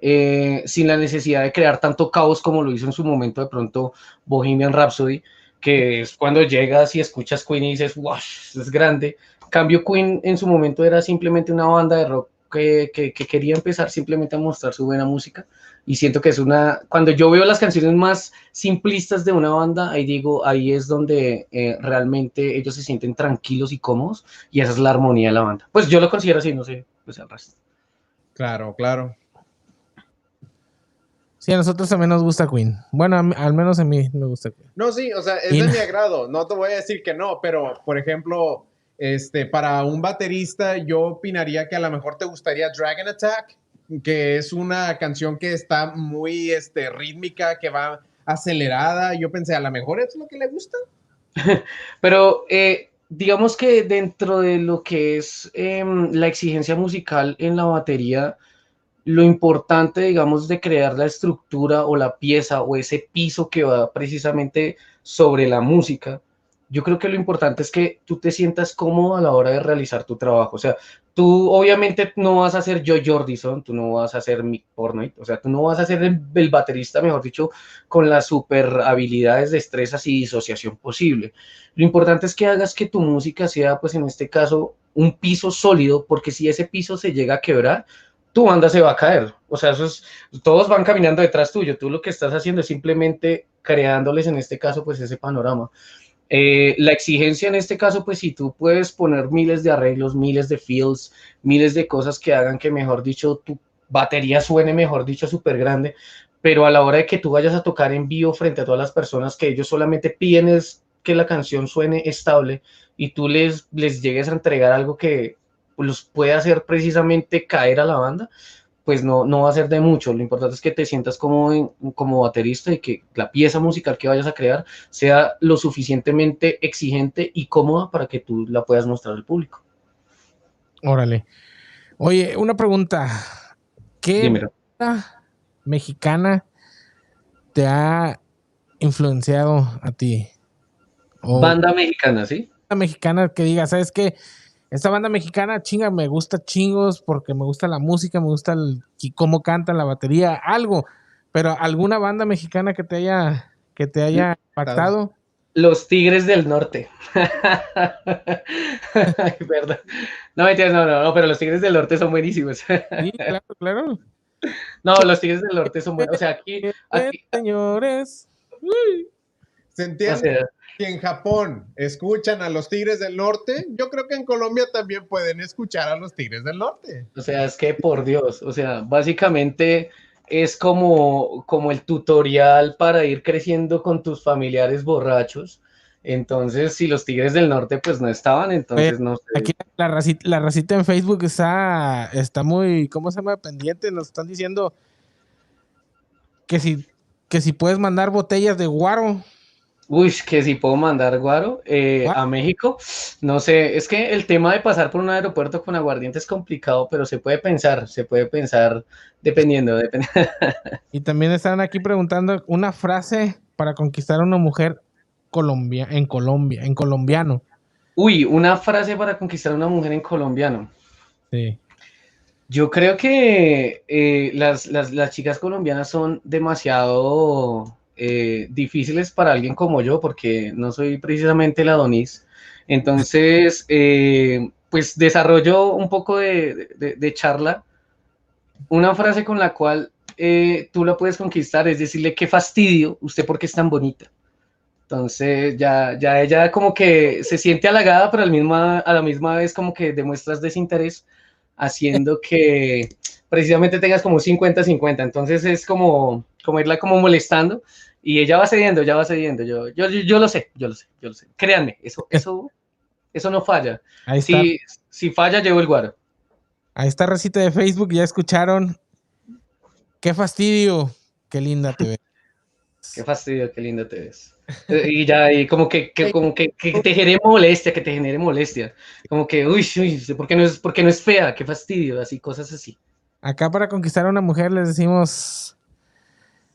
eh, sin la necesidad de crear tanto caos como lo hizo en su momento de pronto Bohemian Rhapsody, que es cuando llegas y escuchas Queen y dices, wow, es grande. Cambio Queen en su momento era simplemente una banda de rock que, que, que, quería empezar simplemente a mostrar su buena música y siento que es una, cuando yo veo las canciones más simplistas de una banda, ahí digo, ahí es donde eh, realmente ellos se sienten tranquilos y cómodos y esa es la armonía de la banda. Pues yo lo considero así, no sé, pues el resto. Claro, claro. Sí, a nosotros también nos gusta Queen. Bueno, mí, al menos a mí me gusta Queen. No, sí, o sea, es y de no. mi agrado. No te voy a decir que no, pero por ejemplo, este, para un baterista, yo opinaría que a lo mejor te gustaría Dragon Attack, que es una canción que está muy este, rítmica, que va acelerada. Yo pensé, a lo mejor es lo que le gusta. Pero eh, digamos que dentro de lo que es eh, la exigencia musical en la batería, lo importante, digamos, de crear la estructura o la pieza o ese piso que va precisamente sobre la música, yo creo que lo importante es que tú te sientas cómodo a la hora de realizar tu trabajo. O sea, tú obviamente no vas a ser yo Jordison, tú no vas a ser Mick Pornoy, o sea, tú no vas a ser el, el, baterista, mejor dicho, con las super habilidades, destrezas y disociación posible. Lo importante es que hagas que tu música sea, pues en este caso, un piso sólido, porque si ese piso se llega a quebrar, tu banda se va a caer. O sea, eso es, todos van caminando detrás tuyo. Tú lo que estás haciendo es simplemente creándoles en este caso, pues ese panorama. Eh, la exigencia en este caso, pues si tú puedes poner miles de arreglos, miles de fills, miles de cosas que hagan que, mejor dicho, tu batería suene, mejor dicho, súper grande, pero a la hora de que tú vayas a tocar en vivo frente a todas las personas que ellos solamente piden es que la canción suene estable y tú les, les llegues a entregar algo que los puede hacer precisamente caer a la banda, pues no, no va a ser de mucho. Lo importante es que te sientas como, como baterista y que la pieza musical que vayas a crear sea lo suficientemente exigente y cómoda para que tú la puedas mostrar al público. Órale. Oye, una pregunta. ¿Qué banda mexicana te ha influenciado a ti? O banda mexicana, ¿sí? Banda mexicana que diga, ¿sabes qué? Esta banda mexicana, chinga, me gusta chingos porque me gusta la música, me gusta el, cómo cantan la batería, algo. Pero alguna banda mexicana que te haya, que te haya impactado. Los Tigres del Norte. Ay, perdón. No, mentiras, no, no, no, pero los Tigres del Norte son buenísimos. sí, claro, claro. No, los Tigres del Norte son buenos. O sea, aquí. aquí señores. Uy. ¿Se entiende? O sea, si en Japón escuchan a los Tigres del Norte, yo creo que en Colombia también pueden escuchar a los Tigres del Norte. O sea, es que por Dios, o sea, básicamente es como, como el tutorial para ir creciendo con tus familiares borrachos. Entonces, si los Tigres del Norte pues no estaban, entonces no sé. Aquí la racita, la racita en Facebook está, está muy, ¿cómo se llama? Pendiente, nos están diciendo que si, que si puedes mandar botellas de guaro. Uy, que si puedo mandar guaro eh, a México. No sé, es que el tema de pasar por un aeropuerto con aguardiente es complicado, pero se puede pensar, se puede pensar dependiendo. Depend y también están aquí preguntando una frase para conquistar a una mujer colombia, en Colombia, en colombiano. Uy, una frase para conquistar a una mujer en colombiano. Sí. Yo creo que eh, las, las, las chicas colombianas son demasiado eh, difíciles para alguien como yo, porque no soy precisamente el Adonis. Entonces, eh, pues desarrollo un poco de, de, de, charla, una frase con la cual eh, tú la puedes conquistar, es decirle qué fastidio, usted porque es tan bonita. Entonces ya, ya ella como que se siente halagada, pero al misma, a la misma vez como que demuestras desinterés, haciendo que precisamente tengas como 50-50. Entonces es como, como irla como molestando y ella va cediendo, ya va cediendo. Yo, yo, yo, lo sé, yo lo sé, yo lo sé. Créanme, eso, eso, eso no falla. Ahí está. Si, si falla, llevo el guaro. Ahí está recita de Facebook, ya escucharon. Qué fastidio, qué linda te ves. Qué fastidio, qué linda te ves. Eh, Y ya, y como que, que- como que, que te genere molestia, que te genere molestia. Como que, uy, uy, porque no es, porque no es fea, qué fastidio, así, cosas así. Acá para conquistar a una mujer les decimos,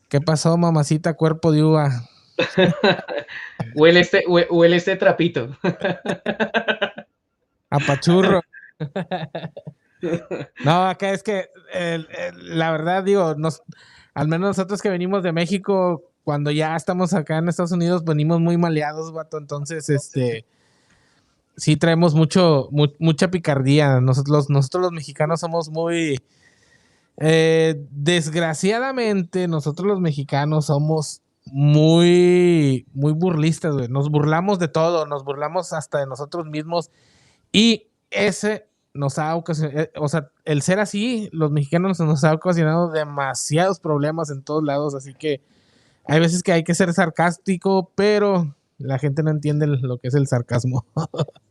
¿qué pasó, mamacita, cuerpo de uva? Huele este, hue- huele este trapito. Apachurro. No, acá es que la verdad, digo, nos, al menos nosotros que venimos de México, cuando ya estamos acá en Estados Unidos, venimos muy maleados, vato. Entonces, este, sí traemos mucho, mu- mucha picardía. Nosotros, nosotros los mexicanos somos muy, eh, desgraciadamente, nosotros los mexicanos somos muy, muy burlistas, güey. Nos burlamos de todo, nos burlamos hasta de nosotros mismos. Y ese nos ha ocasionado, o sea, el ser así, los mexicanos nos ha ocasionado demasiados problemas en todos lados, así que hay veces que hay que ser sarcástico, pero la gente no entiende lo que es el sarcasmo.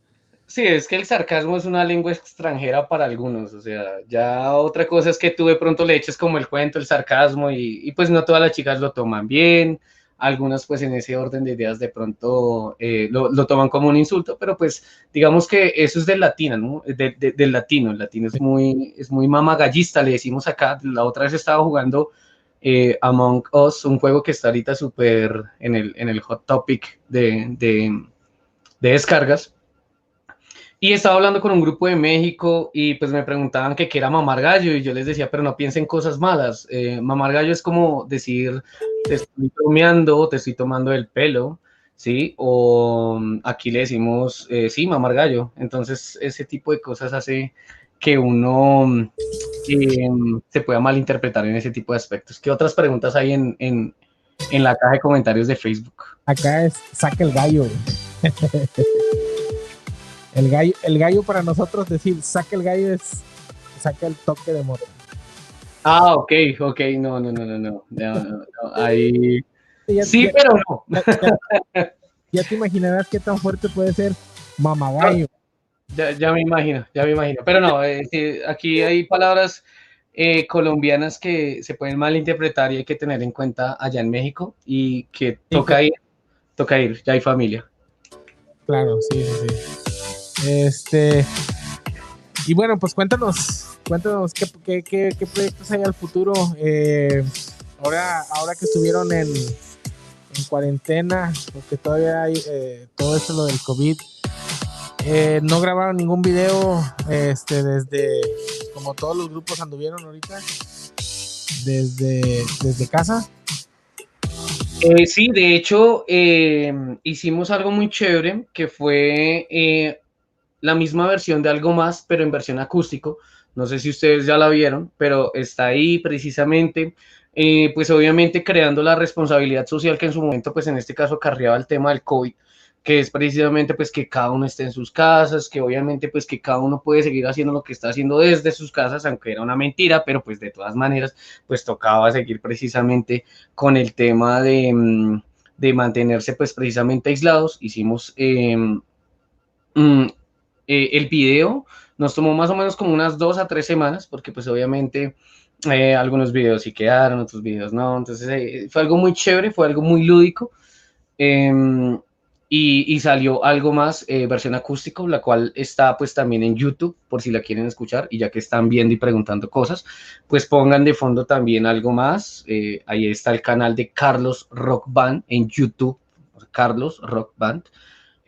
Sí, es que el sarcasmo es una lengua extranjera para algunos, o sea, ya otra cosa es que tú de pronto le eches como el cuento, el sarcasmo, y, y pues no todas las chicas lo toman bien, algunas pues en ese orden de ideas de pronto eh, lo, lo toman como un insulto, pero pues digamos que eso es del latino, ¿no? De- de- del latino, el latino es muy, es muy mamagallista, le decimos acá, la otra vez estaba jugando eh, Among Us, un juego que está ahorita súper en el, en el hot topic de, de, de descargas. Y estaba hablando con un grupo de México y pues me preguntaban que qué era mamar gallo y yo les decía, pero no piensen cosas malas. Eh, mamar gallo es como decir, te estoy bromeando, te estoy tomando el pelo, ¿sí? O aquí le decimos, eh, sí, mamar gallo. Entonces ese tipo de cosas hace que uno eh, se pueda malinterpretar en ese tipo de aspectos. ¿Qué otras preguntas hay en, en, en la caja de comentarios de Facebook? Acá es saca el gallo. el gallo, el gallo para nosotros decir saca el gallo es saca el toque de moto. Ah, ok, ok, no, no, no, no, no, no, no, no, ahí... Ya, Sí, ya- pero no. ya- te imaginarás qué tan fuerte puede ser mamagallo. Ya, ya me imagino, ya me imagino. Pero no, eh, sí, aquí hay palabras eh, colombianas que se pueden malinterpretar y hay que tener en cuenta allá en México y que toca ir, toca ir, ya hay familia. Claro, sí, sí, sí. Este. Y bueno, pues cuéntanos, cuéntanos qué, qué, qué- proyectos hay al futuro. Eh, ahora, ahora que estuvieron en, en cuarentena, porque todavía hay eh, todo esto lo del COVID. eh, no grabaron ningún video este, desde, como todos los grupos anduvieron ahorita, desde, desde casa. Eh, sí, de hecho, eh, hicimos algo muy chévere que fue la misma versión de algo más, pero en versión acústico. No sé si ustedes ya la vieron, pero está ahí precisamente, eh, pues obviamente creando la responsabilidad social que en su momento, pues en este caso acarreaba el tema del COVID, que es precisamente pues que cada uno esté en sus casas, que obviamente pues que cada uno puede seguir haciendo lo que está haciendo desde sus casas, aunque era una mentira, pero pues de todas maneras pues tocaba seguir precisamente con el tema de, mm, de mantenerse pues precisamente aislados. Hicimos eh, mm, eh, el video, nos tomó más o menos como unas dos a tres semanas, porque pues obviamente eh, algunos videos sí quedaron, otros videos no, entonces eh, fue algo muy chévere, fue algo muy lúdico. em, y, salió algo más, versión acústico, la cual está pues también en YouTube, por si la quieren escuchar, y ya que están viendo y preguntando cosas, pues pongan de fondo también algo más. ahí está el canal de Carlos Rock Band en YouTube, Carlos Rock Band.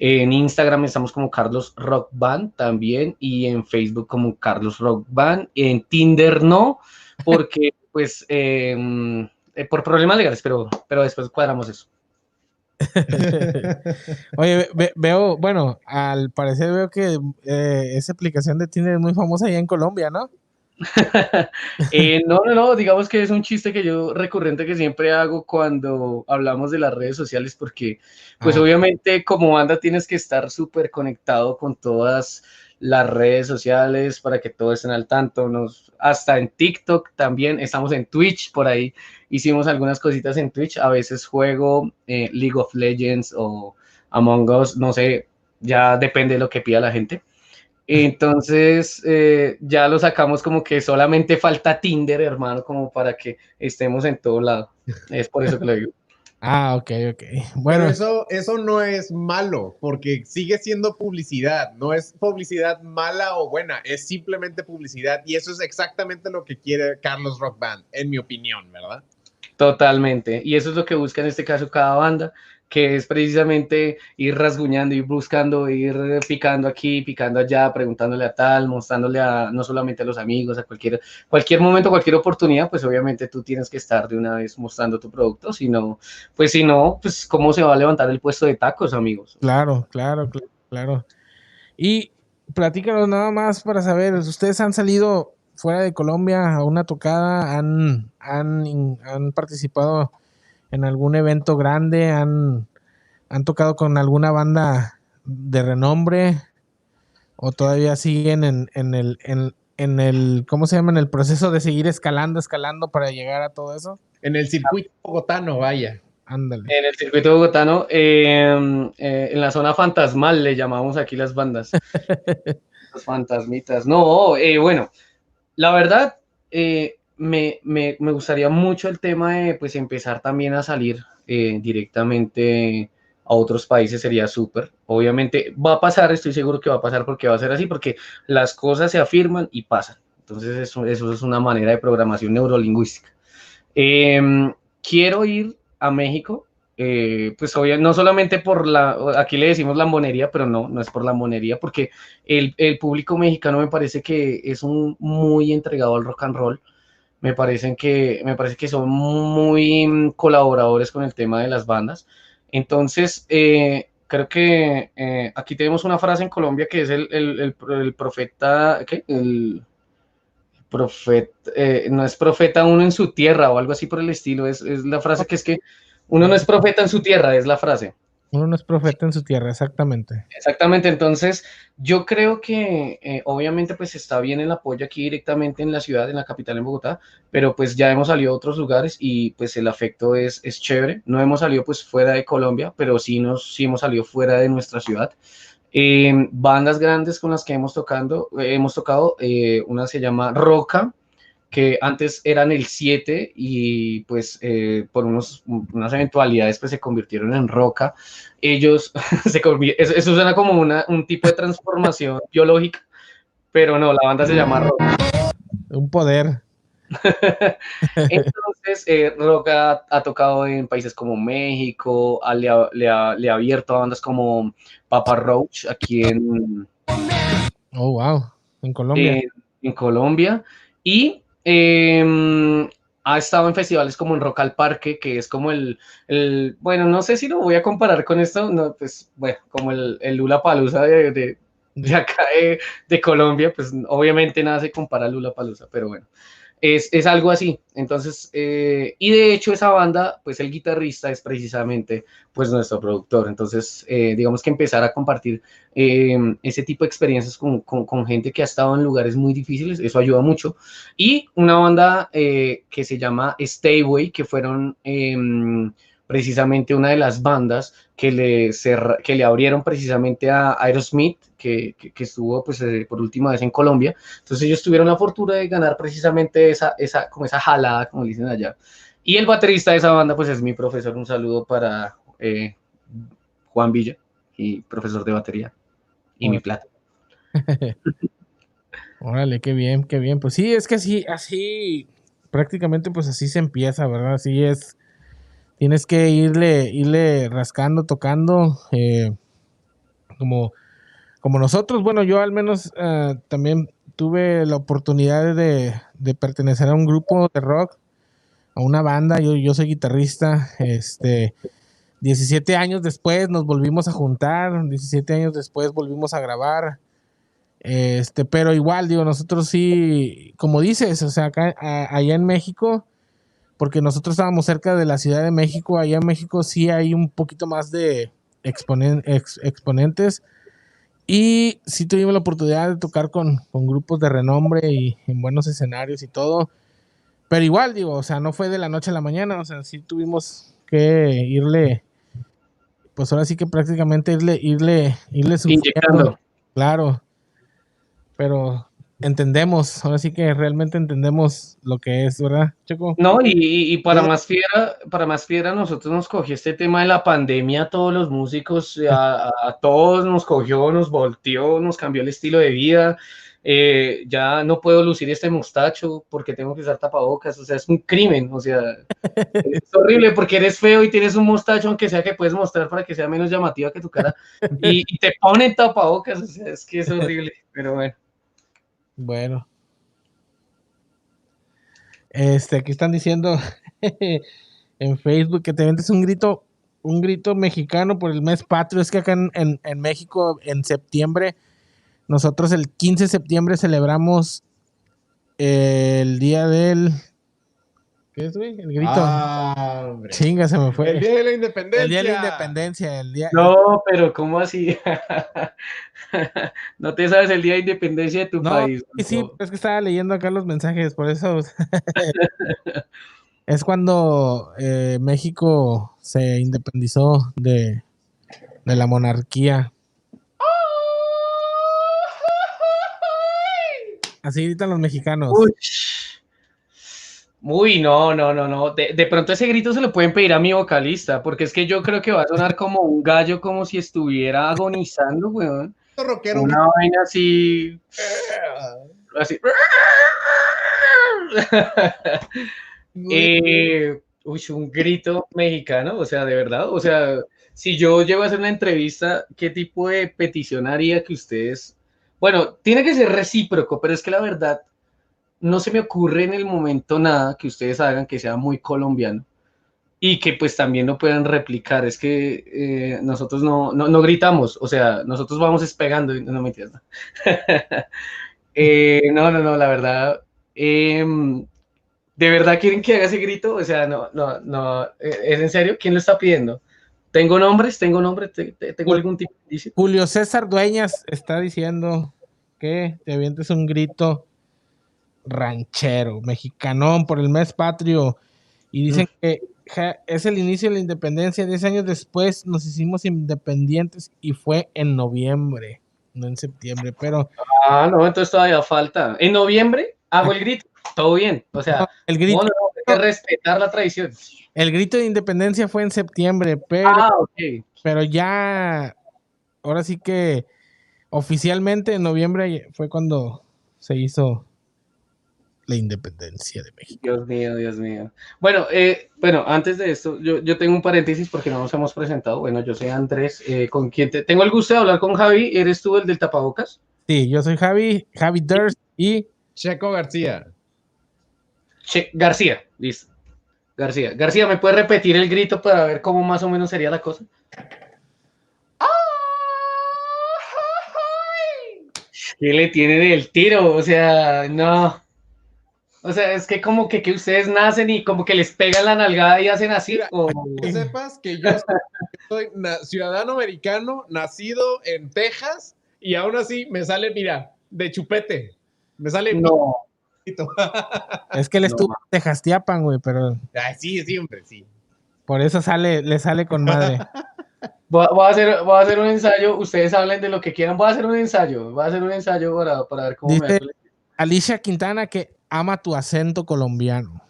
En Instagram estamos como Carlos Rock Band también y en Facebook como Carlos Rock Band. En Tinder no, porque pues mm, eh, por problemas legales, pero, pero después cuadramos eso. Oye, ve- ve- veo, bueno, al parecer veo que eh, esa aplicación de Tinder es muy famosa allá en Colombia, ¿no? Eh, no, no, no, digamos que es un chiste que yo recurrente que siempre hago cuando hablamos de las redes sociales, porque pues obviamente como banda tienes que estar súper conectado con todas las redes sociales para que todos estén al tanto, nos, hasta en TikTok también, estamos en Twitch, por ahí hicimos algunas cositas en Twitch, a veces juego eh, League of Legends o Among Us, no sé, ya depende de lo que pida la gente. Entonces, eh, ya lo sacamos como que solamente falta Tinder, hermano, como para que estemos en todo lado. Es por eso que lo digo. Ah, ok, ok. Bueno, Bueno, eso, eso no es malo, porque sigue siendo publicidad. No es publicidad mala o buena, es simplemente publicidad. Y eso es exactamente lo que quiere Carlos Rock Band, en mi opinión, ¿verdad? Totalmente. Y eso es lo que busca en este caso cada banda, que es precisamente ir rasguñando, ir buscando, ir picando aquí, picando allá, preguntándole a tal, mostrándole a no solamente a los amigos, a cualquier, cualquier momento, cualquier oportunidad, pues obviamente tú tienes que estar de una vez mostrando tu producto, si no, pues si no, pues cómo se va a levantar el puesto de tacos, amigos. claro, claro, cl- claro. Y platícanos nada más para saber, ¿ustedes han salido fuera de Colombia a una tocada? ¿Han, han, han participado en algún evento grande? ¿Han, han tocado con alguna banda de renombre? ¿O todavía siguen en, en el, en, en el, ¿cómo se llama? En el proceso de seguir escalando, escalando para llegar a todo eso? En el circuito bogotano, vaya. Ándale. En el circuito bogotano, eh, eh, en la zona fantasmal le llamamos aquí las bandas. Los fantasmitas. No, eh, bueno, la verdad, eh, me, me- me gustaría mucho el tema de pues empezar también a salir eh, directamente a otros países, sería súper. Obviamente va a pasar, estoy seguro que va a pasar porque va a ser así, porque las cosas se afirman y pasan. Entonces eso, eso es una manera de programación neurolingüística. Em, quiero ir a México, eh, pues obviamente no solamente por la, aquí le decimos lambonería, pero no, no es por lambonería, porque el, el público mexicano me parece que es un muy entregado al rock and roll. Me parecen que, me parece que son muy mm, colaboradores con el tema de las bandas. Entonces, eh, creo que eh, aquí tenemos una frase en Colombia que es el, el, el, profeta, ¿qué? El profeta, eh, no es profeta uno en su tierra o algo así por el estilo, es, es la frase que es que uno no es profeta en su tierra, es la frase. Uno no es profeta en su tierra, exactamente. Exactamente, entonces yo creo que eh, obviamente pues está bien el apoyo aquí directamente en la ciudad, en la capital, en Bogotá, pero pues ya hemos salido a otros lugares y pues el afecto es, es chévere. No hemos salido pues fuera de Colombia, pero sí, nos, sí hemos salido fuera de nuestra ciudad. Eh, bandas grandes con las que hemos, tocando, eh, hemos tocado, una se llama Roca, que antes eran el 7 y pues eh, por unos, unas eventualidades pues se convirtieron en Roca. Ellos, se eso, eso suena como una, un tipo de transformación biológica, pero no, la banda se llama Roca. Un poder. Entonces, eh, Roca ha, ha tocado en países como México, ha- le, ha, le ha- le ha abierto a bandas como Papa Roach aquí en, Oh, wow. En Colombia. en, en Colombia y eh, ha estado en festivales como en Rock al Parque, que es como el, bueno, no sé si lo voy a comparar con esto, no, pues bueno, como el, el Lula Palusa de, de, de acá de, de Colombia, pues obviamente nada se compara a Lula Palusa, pero bueno. Es, es algo así, entonces, eh, y de hecho esa banda, pues el guitarrista es precisamente pues nuestro productor, entonces eh, digamos que empezar a compartir eh, ese tipo de experiencias con, con, con, gente que ha estado en lugares muy difíciles, eso ayuda mucho. Y una banda eh, que se llama Stayway, que fueron eh, precisamente una de las bandas que le, cerra, que le abrieron precisamente a Aerosmith, que, que, que estuvo pues, eh, por última vez en Colombia. Entonces ellos tuvieron la fortuna de ganar precisamente esa, esa, como esa jalada, como dicen allá. Y el baterista de esa banda pues es mi profesor, un saludo para eh, Juan Villa, y profesor de batería y mi plata. Órale, qué bien, qué bien. Pues sí, es que así, así, prácticamente pues así se empieza, ¿verdad? Así es. Tienes que irle, irle rascando, tocando, eh, como, como nosotros. Bueno, yo al menos uh, también tuve la oportunidad de, pertenecer a un grupo de rock, a una banda. Yo, soy guitarrista. Este, 17 años después nos volvimos a juntar, 17 años después volvimos a grabar. Este, pero igual, digo, nosotros sí, como dices, o sea, acá, allá en México, porque nosotros estábamos cerca de la Ciudad de México, allá en México sí hay un poquito más de exponen- ex- exponentes y sí tuvimos la oportunidad de tocar con, con grupos de renombre y en buenos escenarios y todo. Pero igual, digo, o sea, no fue de la noche a la mañana, o sea, sí tuvimos que irle, pues ahora sí que prácticamente irle, irle, irle sufriendo. Inyectando. Claro, pero entendemos, ahora sí que realmente entendemos lo que es, ¿verdad, Checo? No, y, y- para más fiera, para más fiera, nosotros nos cogió este tema de la pandemia, a todos los músicos, a, a- a todos nos cogió, nos volteó, nos cambió el estilo de vida. Eh, ya no puedo lucir este mostacho porque tengo que usar tapabocas, o sea, es un crimen, o sea, es horrible porque eres feo y tienes un mostacho, aunque sea que puedes mostrar para que sea menos llamativa que tu cara, y, y te ponen tapabocas, o sea, es que es horrible, pero bueno. Bueno. Este, aquí están diciendo en Facebook que te ventes un grito, un grito mexicano por el mes patrio. Es que acá en, en- en México, en septiembre, nosotros el 15 de septiembre celebramos el día del. ¿Qué es, güey? El grito. Ah, hombre. Chinga, se me fue. El día de la independencia. El día de la independencia, el día. No, pero ¿cómo así? no te sabes el día de independencia de tu No, país. Sí, sí, es que estaba leyendo acá los mensajes, por eso. es cuando eh, México se independizó de, de la monarquía. Así gritan los mexicanos. Uy. Uy, no, no, no, no. De, de pronto ese grito se lo pueden pedir a mi vocalista, porque es que yo creo que va a sonar como un gallo, como si estuviera agonizando, weón. rockero. Una vaina así. Así. Eh, uy, un grito mexicano, o sea, de verdad, o sea, si yo llego a hacer una entrevista, ¿qué tipo de petición haría que ustedes, bueno, tiene que ser recíproco, pero es que la verdad, no se me ocurre en el momento nada que ustedes hagan que sea muy colombiano y que pues también lo puedan replicar, es que eh, nosotros no, no, no gritamos, o sea, nosotros vamos despegando, y- no me entiendes. Eh, no, no, no, la verdad. em, ¿De verdad quieren que haga ese grito? O sea, no, no, no. eh, ¿Es en serio? ¿Quién lo está pidiendo? ¿Tengo nombres? ¿Tengo nombres? ¿Te- te- ¿Tengo algún tipo de? Julio César Dueñas está diciendo que te avientes un grito ranchero, mexicanón por el mes patrio. Y dicen que ja, es el inicio de la independencia. Diez años después nos hicimos independientes y fue en noviembre, no en septiembre. Pero Ah, no, entonces todavía falta. En noviembre hago el grito. Todo bien. O sea, no, el, grito, no, no, hay que respetar la tradición. el grito de independencia fue en septiembre, pero, Ah, ok. pero ya, ahora sí que oficialmente en noviembre fue cuando se hizo la independencia de México. Dios mío, Dios mío. Bueno, eh, bueno, antes de esto, yo, yo tengo un paréntesis porque no nos hemos presentado. Bueno, yo soy Andrés, eh, con quien te, tengo el gusto de hablar con Javi. ¿Eres tú el del tapabocas? Sí, yo soy Javi, Javi Durst y Checo García. Che, García, listo. García. García, ¿me puedes repetir el grito para ver cómo más o menos sería la cosa? ¿Qué le tiene del tiro? O sea, no. O sea, es que como que, que ustedes nacen y como que les pegan la nalgada y hacen así. Mira, o- Que sepas que yo soy, ciudadano americano, nacido en Texas, y aún así me sale, mira, de chupete. Me sale No. es que él No, estuvo en Tejastiapan, güey, pero Ay, sí, sí, hombre, sí. por eso sale, le sale con madre. Voy a, voy a hacer, voy a hacer un ensayo. Ustedes hablen de lo que quieran. Voy a hacer un ensayo. Voy a hacer un ensayo para, para ver cómo me Dice-. Alicia Quintana que ama tu acento colombiano.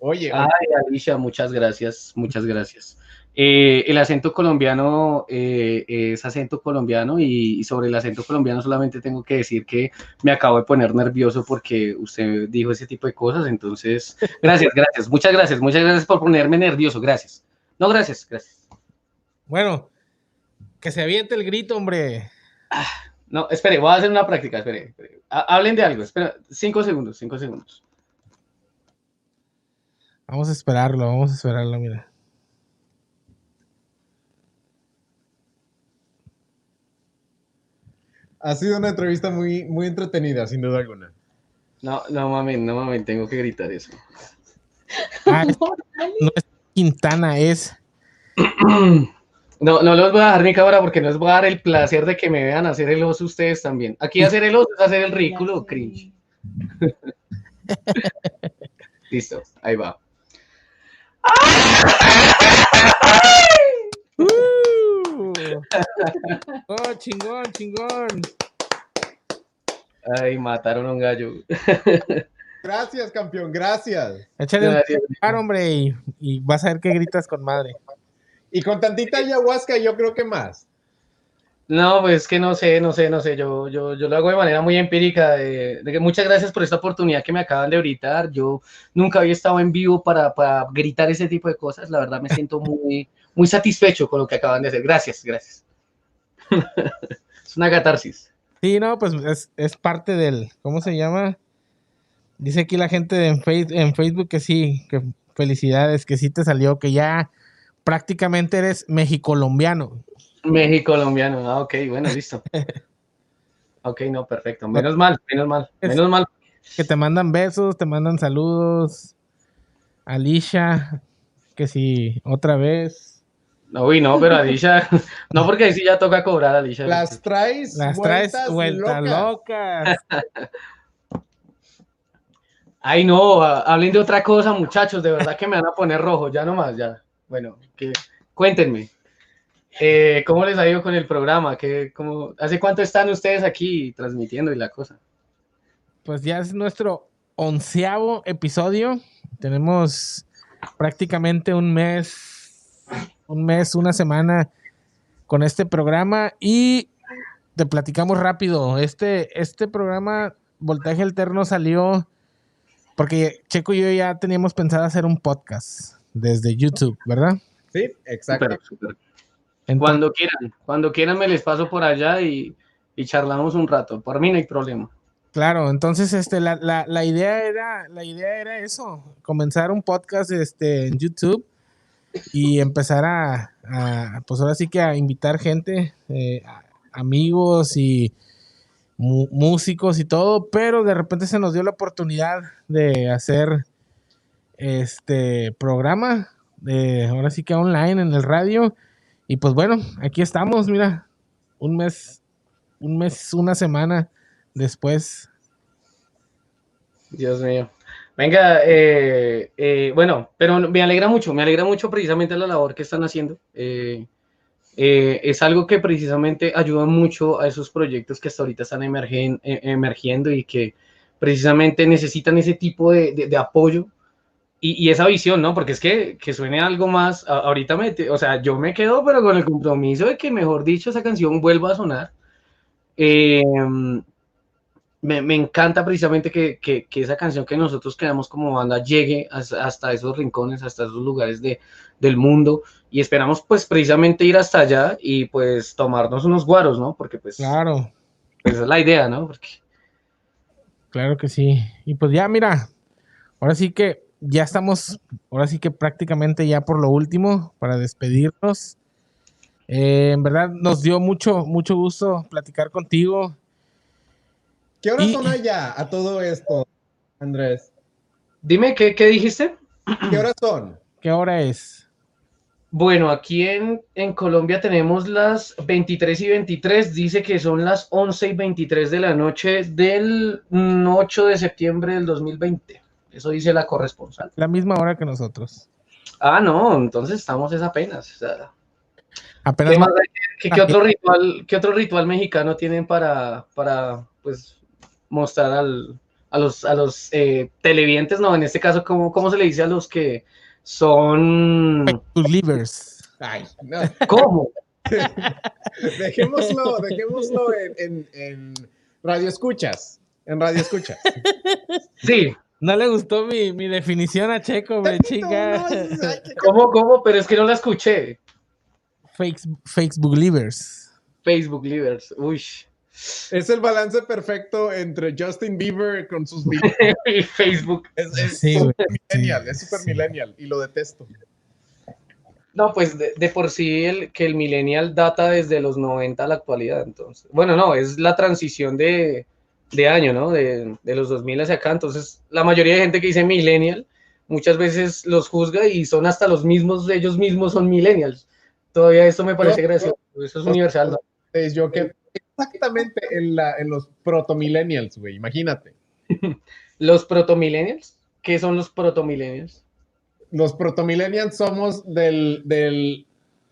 Oye, Ay, Alicia, muchas gracias, muchas gracias. Eh, el acento colombiano eh, es acento colombiano y, y sobre el acento colombiano solamente tengo que decir que me acabo de poner nervioso porque usted dijo ese tipo de cosas, entonces, gracias, gracias, muchas gracias, muchas gracias por ponerme nervioso, gracias. No, gracias, gracias. Bueno, que se aviente el grito, hombre. No, espere, voy a hacer una práctica, espere. espere. Ha- Hablen de algo, espera, cinco segundos, cinco segundos. Vamos a esperarlo, vamos a esperarlo, mira. Ha sido una entrevista muy, muy entretenida, sin duda alguna. No, no mames, no mames, tengo que gritar eso. Ah, es- no es Quintana, es. No, no los voy a dejar mi cámara porque no les voy a dar el placer de que me vean hacer el oso ustedes también. Aquí hacer el oso es hacer el ridículo, cringe. Listo, ahí va. ¡Uh! Oh, chingón, chingón. Ay, mataron a un gallo. Gracias, campeón, gracias. Échale un par, hombre, y, y vas a ver que gritas con madre. Y con tantita ayahuasca, yo creo que más. No, pues que no sé, no sé, no sé. Yo, yo, yo lo hago de manera muy empírica. de- de que muchas gracias por esta oportunidad que me acaban de gritar. Yo nunca había estado en vivo para, para gritar ese tipo de cosas. La verdad me siento muy, muy satisfecho con lo que acaban de hacer. Gracias, gracias. es una catarsis. Sí, no, pues es, es parte del. ¿Cómo se llama? Dice aquí la gente en, Face- en Facebook que sí, que felicidades, que sí te salió, que ya prácticamente eres mexicolombiano. México colombiano. Ah, ok, bueno, listo. Ok, no, perfecto. Menos mal, menos mal, menos mal. Que te mandan besos, te mandan saludos. Alicia, que sí, otra vez. Uy, no, pero Alicia, no, porque ahí sí ya toca cobrar, Alicia. Las traes Las traes vueltas locas. locas. Ay, no, ha- hablen de otra cosa, muchachos, de verdad que me van a poner rojo, ya nomás, ya. Bueno, que, cuéntenme, eh, ¿cómo les ha ido con el programa? ¿Qué, cómo, ¿Hace cuánto están ustedes aquí transmitiendo y la cosa? Pues ya es nuestro onceavo episodio. Tenemos prácticamente un mes, un mes, una semana con este programa y te platicamos rápido. Este, este programa, Voltaje Alterno, salió porque Checo y yo ya teníamos pensado hacer un podcast desde YouTube, ¿verdad? Sí, exacto. Entonces, Cuando quieran, cuando quieran me les paso por allá y, y charlamos un rato. Por mí no hay problema. Claro, entonces este, la, la, la idea era, la idea era eso, comenzar un podcast este, en YouTube y empezar a, a, pues ahora sí que a invitar gente, eh, amigos y músicos y todo, pero de repente se nos dio la oportunidad de hacer este programa, de, ahora sí que online en el radio, y pues bueno, aquí estamos, mira, un mes, un mes, una semana después. Dios mío. Venga, eh, eh, bueno, pero me alegra mucho, me alegra mucho precisamente la labor que están haciendo. Eh, eh, es algo que precisamente ayuda mucho a esos proyectos que hasta ahorita están eh, emergiendo y que precisamente necesitan ese tipo de apoyo y, y esa visión, ¿no? Porque es que, que suene algo más, a- ahorita me, o sea, yo me quedo, pero con el compromiso de que, mejor dicho, esa canción vuelva a sonar. Eh, me, me encanta precisamente que, que- que esa canción que nosotros creamos como banda llegue hasta, hasta esos rincones, hasta esos lugares de, del mundo y esperamos pues precisamente ir hasta allá y pues tomarnos unos guaros, ¿no? Porque pues, Claro, pues, esa es la idea, ¿no? Porque claro que sí. Y pues ya, mira, ahora sí que ya estamos, ahora sí que prácticamente ya por lo último para despedirnos. Eh, en verdad nos dio mucho, mucho gusto platicar contigo. ¿Qué horas Y- son allá a todo esto, Andrés? dime, ¿qué, qué dijiste? ¿Qué horas son? ¿Qué hora es? Bueno, aquí en, en Colombia tenemos las 23 y 23, dice que son las 11 y 23 de la noche del mm, 8 de septiembre del 2020. Eso dice la corresponsal. La misma hora que nosotros. Ah, no, entonces estamos es apenas. o sea, Apenas ¿Qué, más hay? ¿Qué- qué otro ritual, qué otro ritual mexicano tienen para, para pues, mostrar al- a los, a los eh, televidentes? No, en este caso, ¿cómo, ¿cómo se le dice a los que son... tus livers. Ay, no, ¿Cómo? dejémoslo, dejémoslo en, en, en radio escuchas. En radio escuchas. Sí, No le gustó mi, mi definición a Checo, hombre, chica. ¿cómo, cómo? Pero es que no la escuché. Fakes- Facebook livers. Facebook Livers, uy. Es el balance perfecto entre Justin Bieber con sus videos. Y Facebook. Es, es Sí, super millennial, sí, es super sí. millennial y lo detesto. No, pues de, de por sí el, que el millennial data desde los 90 a la actualidad, entonces. Bueno, no, es la transición de, de año, ¿no? De, de los 2000 hacia acá. Entonces, la mayoría de gente que dice millennial, muchas veces los juzga y son hasta los mismos, ellos mismos son millennials. Todavía esto me parece Yo- gracioso. Eso es universal, ¿no? Es yo que exactamente en, la, en los proto-millennials, güey, imagínate. Los protomillennials, ¿qué son los protomillennials? Los proto-millennials somos del, del,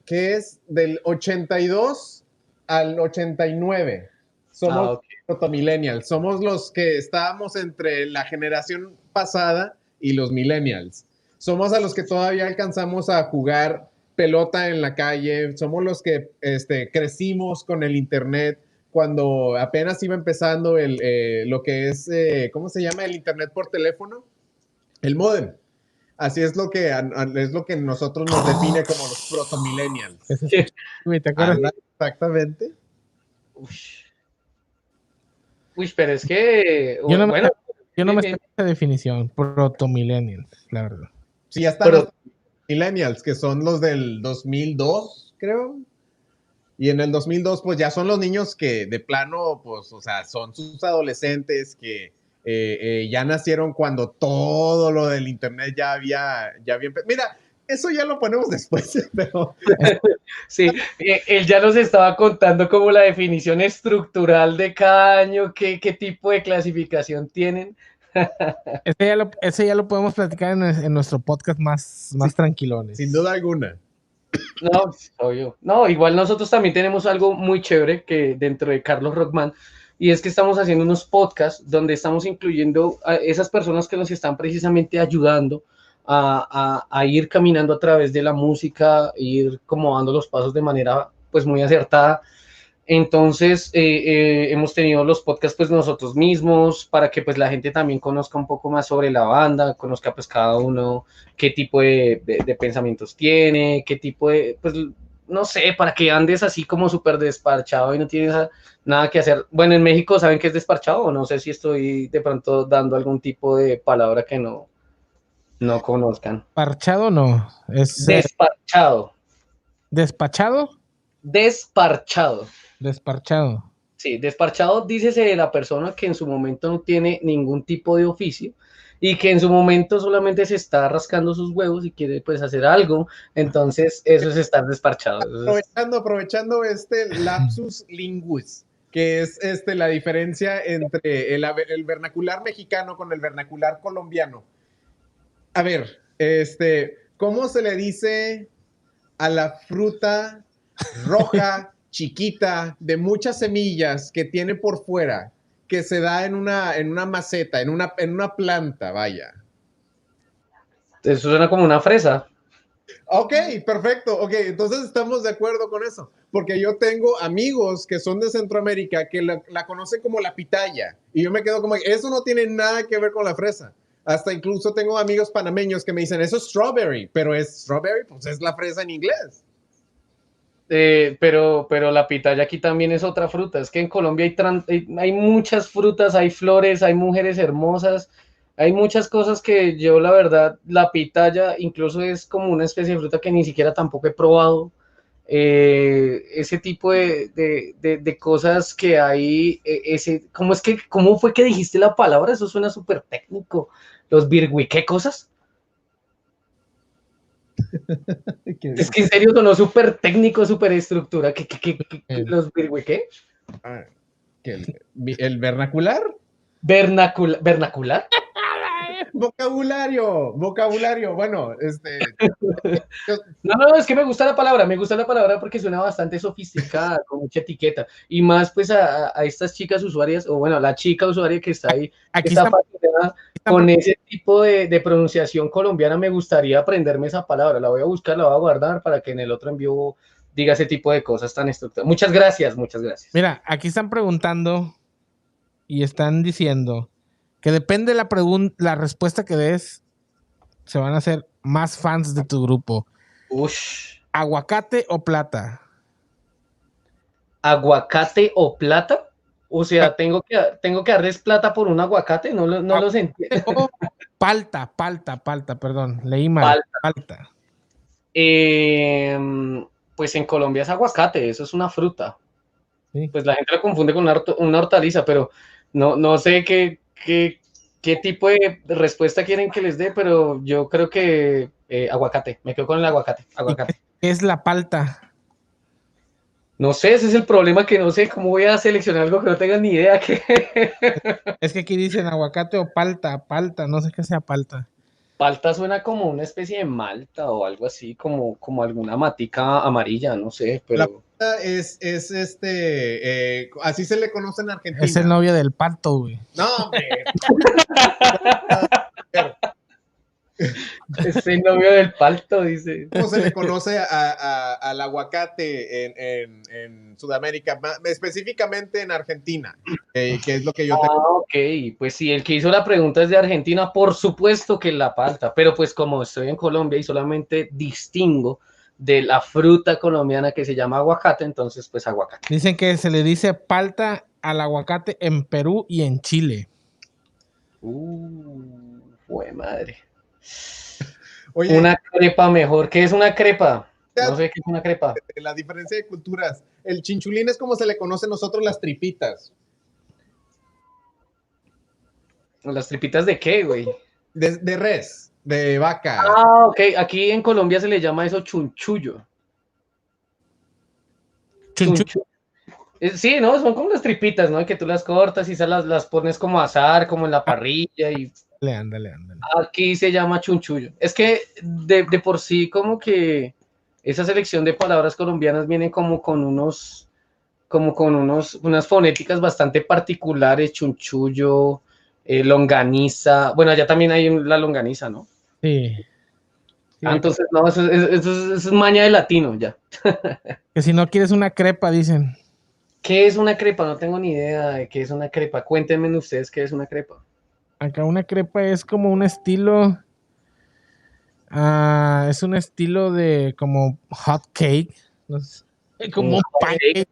¿qué es? Del 82 al 89. Somos Ah. Proto-millennials. Somos los que estábamos entre la generación pasada y los millennials. Somos a los que todavía alcanzamos a jugar pelota en la calle. Somos los que este, crecimos con el internet cuando apenas iba empezando el, eh, lo que es, eh, ¿cómo se llama? El internet por teléfono. El modem. Así es lo que, a- a- es lo que nosotros nos define como los proto-millennials. Ese es- Güey, ¿Te acuerdas? Exactamente. Ush. Uy, pero es que, Yo no me, bueno, yo no me esa definición, proto-millennials, la verdad. Sí, ya están Pero- los millennials, que son los del 2002, creo. Y en el 2002, pues ya son los niños que de plano, pues, o sea, son sus adolescentes que eh, eh, ya nacieron cuando todo lo del internet ya había, ya había empe- Mira, eso ya lo ponemos después, pero Sí, eh, él ya nos estaba contando como la definición estructural de cada año, qué, qué tipo de clasificación tienen. Ese ya lo, ese ya lo podemos platicar en, en nuestro podcast más, más tranquilones. sin duda alguna. No, obvio. No, igual nosotros también tenemos algo muy chévere que dentro de Carlos Rockman, y es que estamos haciendo unos podcasts donde estamos incluyendo a esas personas que nos están precisamente ayudando a, ir caminando a través de la música, ir como dando los pasos de manera pues muy acertada. Entonces, eh, eh, hemos tenido los podcasts pues nosotros mismos para que pues la gente también conozca un poco más sobre la banda, conozca pues cada uno qué tipo de, pensamientos tiene, qué tipo de, pues no sé, para que andes así como súper desparchado y no tienes nada que hacer. Bueno, en México saben que es desparchado no sé si estoy de pronto dando algún tipo de palabra que no, no conozcan. Parchado no, es Desparchado, despachado, desparchado. desparchado. Sí, desparchado, dícese de la persona que en su momento no tiene ningún tipo de oficio y que en su momento solamente se está rascando sus huevos y quiere pues hacer algo, entonces eso es estar desparchado. Aprovechando, aprovechando este lapsus linguis, que es este, la diferencia entre el, el vernacular mexicano con el vernacular colombiano. A ver, este, ¿cómo se le dice a la fruta roja, chiquita, de muchas semillas que tiene por fuera, que se da en una, en una maceta, en una, en una planta, vaya? Eso suena como una fresa. Ok, perfecto. Ok, entonces estamos de acuerdo con eso. Porque yo tengo amigos que son de Centroamérica que la, la conocen como la pitaya. Y yo me quedo como, eso no tiene nada que ver con la fresa. Hasta incluso tengo amigos panameños que me dicen, eso es strawberry. Pero es strawberry, pues es la fresa en inglés. Eh, pero, pero la pitaya aquí también es otra fruta. Es que en Colombia hay, hay, hay muchas frutas, hay flores, hay mujeres hermosas, hay muchas cosas que yo, la verdad, la pitaya incluso es como una especie de fruta que ni siquiera tampoco he probado. Eh, ese tipo de, de- de- de cosas que hay, eh, ese, ¿cómo es que, cómo fue que dijiste la palabra? Eso suena súper técnico. Los ¿qué cosas? Es que en serio sonó súper técnico, súper estructura. ¿Qué, qué, qué, los qué? Ah, el, el vernacular. Vernacula- ¿Vernacular? Vocabulario, vocabulario. Bueno, este. No, no, es que me gusta la palabra, me gusta la palabra porque suena bastante sofisticada, con mucha etiqueta. Y más pues a, a estas chicas usuarias, o bueno, la chica usuaria que está ahí, Aquí está fascinada con ese tipo de, de pronunciación colombiana, me gustaría aprenderme esa palabra. La voy a buscar, la voy a guardar para que en el otro envío diga ese tipo de cosas tan estructuradas. Muchas gracias, muchas gracias. Mira, aquí están preguntando y están diciendo que depende de la la respuesta que des, se van a hacer más fans de tu grupo. Ush. ¿Aguacate o plata? ¿Aguacate o plata? O sea, tengo que, tengo que darles plata por un aguacate, no, lo- no los entiendo. Palta, palta, palta, perdón, leí mal. Palta. eh, pues en Colombia es aguacate, eso es una fruta. Sí. Pues la gente lo confunde con una, hortaliza, pero no, no sé qué, qué, qué tipo de respuesta quieren que les dé, pero yo creo que eh, aguacate, me quedo con el aguacate, aguacate. ¿Qué es la palta? No sé, ese es el problema que no sé cómo voy a seleccionar algo que no tenga ni idea que Es que aquí dicen aguacate o palta, palta, no sé qué sea palta. palta suena como una especie de malta o algo así, como, como alguna matica amarilla, no sé, pero Es, es este, eh, así se le conoce en Argentina. Es el novio del pato, güey. No, hombre. es el novio del palto, dice. ¿Cómo se le conoce a- a- al aguacate en, en- en Sudamérica? Específicamente en Argentina, eh, que es lo que yo tengo. Ah, ok, pues sí, el que hizo la pregunta es de Argentina, por supuesto que la palta, pero pues como estoy en Colombia y solamente distingo de la fruta colombiana que se llama aguacate, entonces pues aguacate. Dicen que se le dice palta al aguacate en Perú y en Chile. Uh, fue madre. Oye, Una crepa mejor. ¿Qué es una crepa? No sé qué es una crepa. la diferencia de culturas. El chinchulín es como se le conoce a nosotros las tripitas. ¿Las tripitas de qué, güey? De, de res, de vaca. Ah, ok. Aquí en Colombia se le llama eso chunchullo. Chunchu- Chunchu- Eh, Sí, ¿no? Son como las tripitas, ¿no? Que tú las cortas y esas las, las pones como a asar, como en la parrilla y Ándale, ándale, ándale. aquí se llama chunchullo. Es que de, de por sí como que esa selección de palabras colombianas vienen como con unos, como con unos, unas fonéticas bastante particulares, chunchullo, eh, longaniza. Bueno, allá también hay la longaniza, ¿no? Sí. Sí, Ah, entonces, no, eso, es- eso es- eso es maña de latino, ya. que si no quieres una crepa, dicen. ¿Qué es una crepa? No tengo ni idea de qué es una crepa. Cuéntenme ustedes qué es una crepa. Acá una crepa es como un estilo. ah, es un estilo de como hot cake. no sé, como un pancake.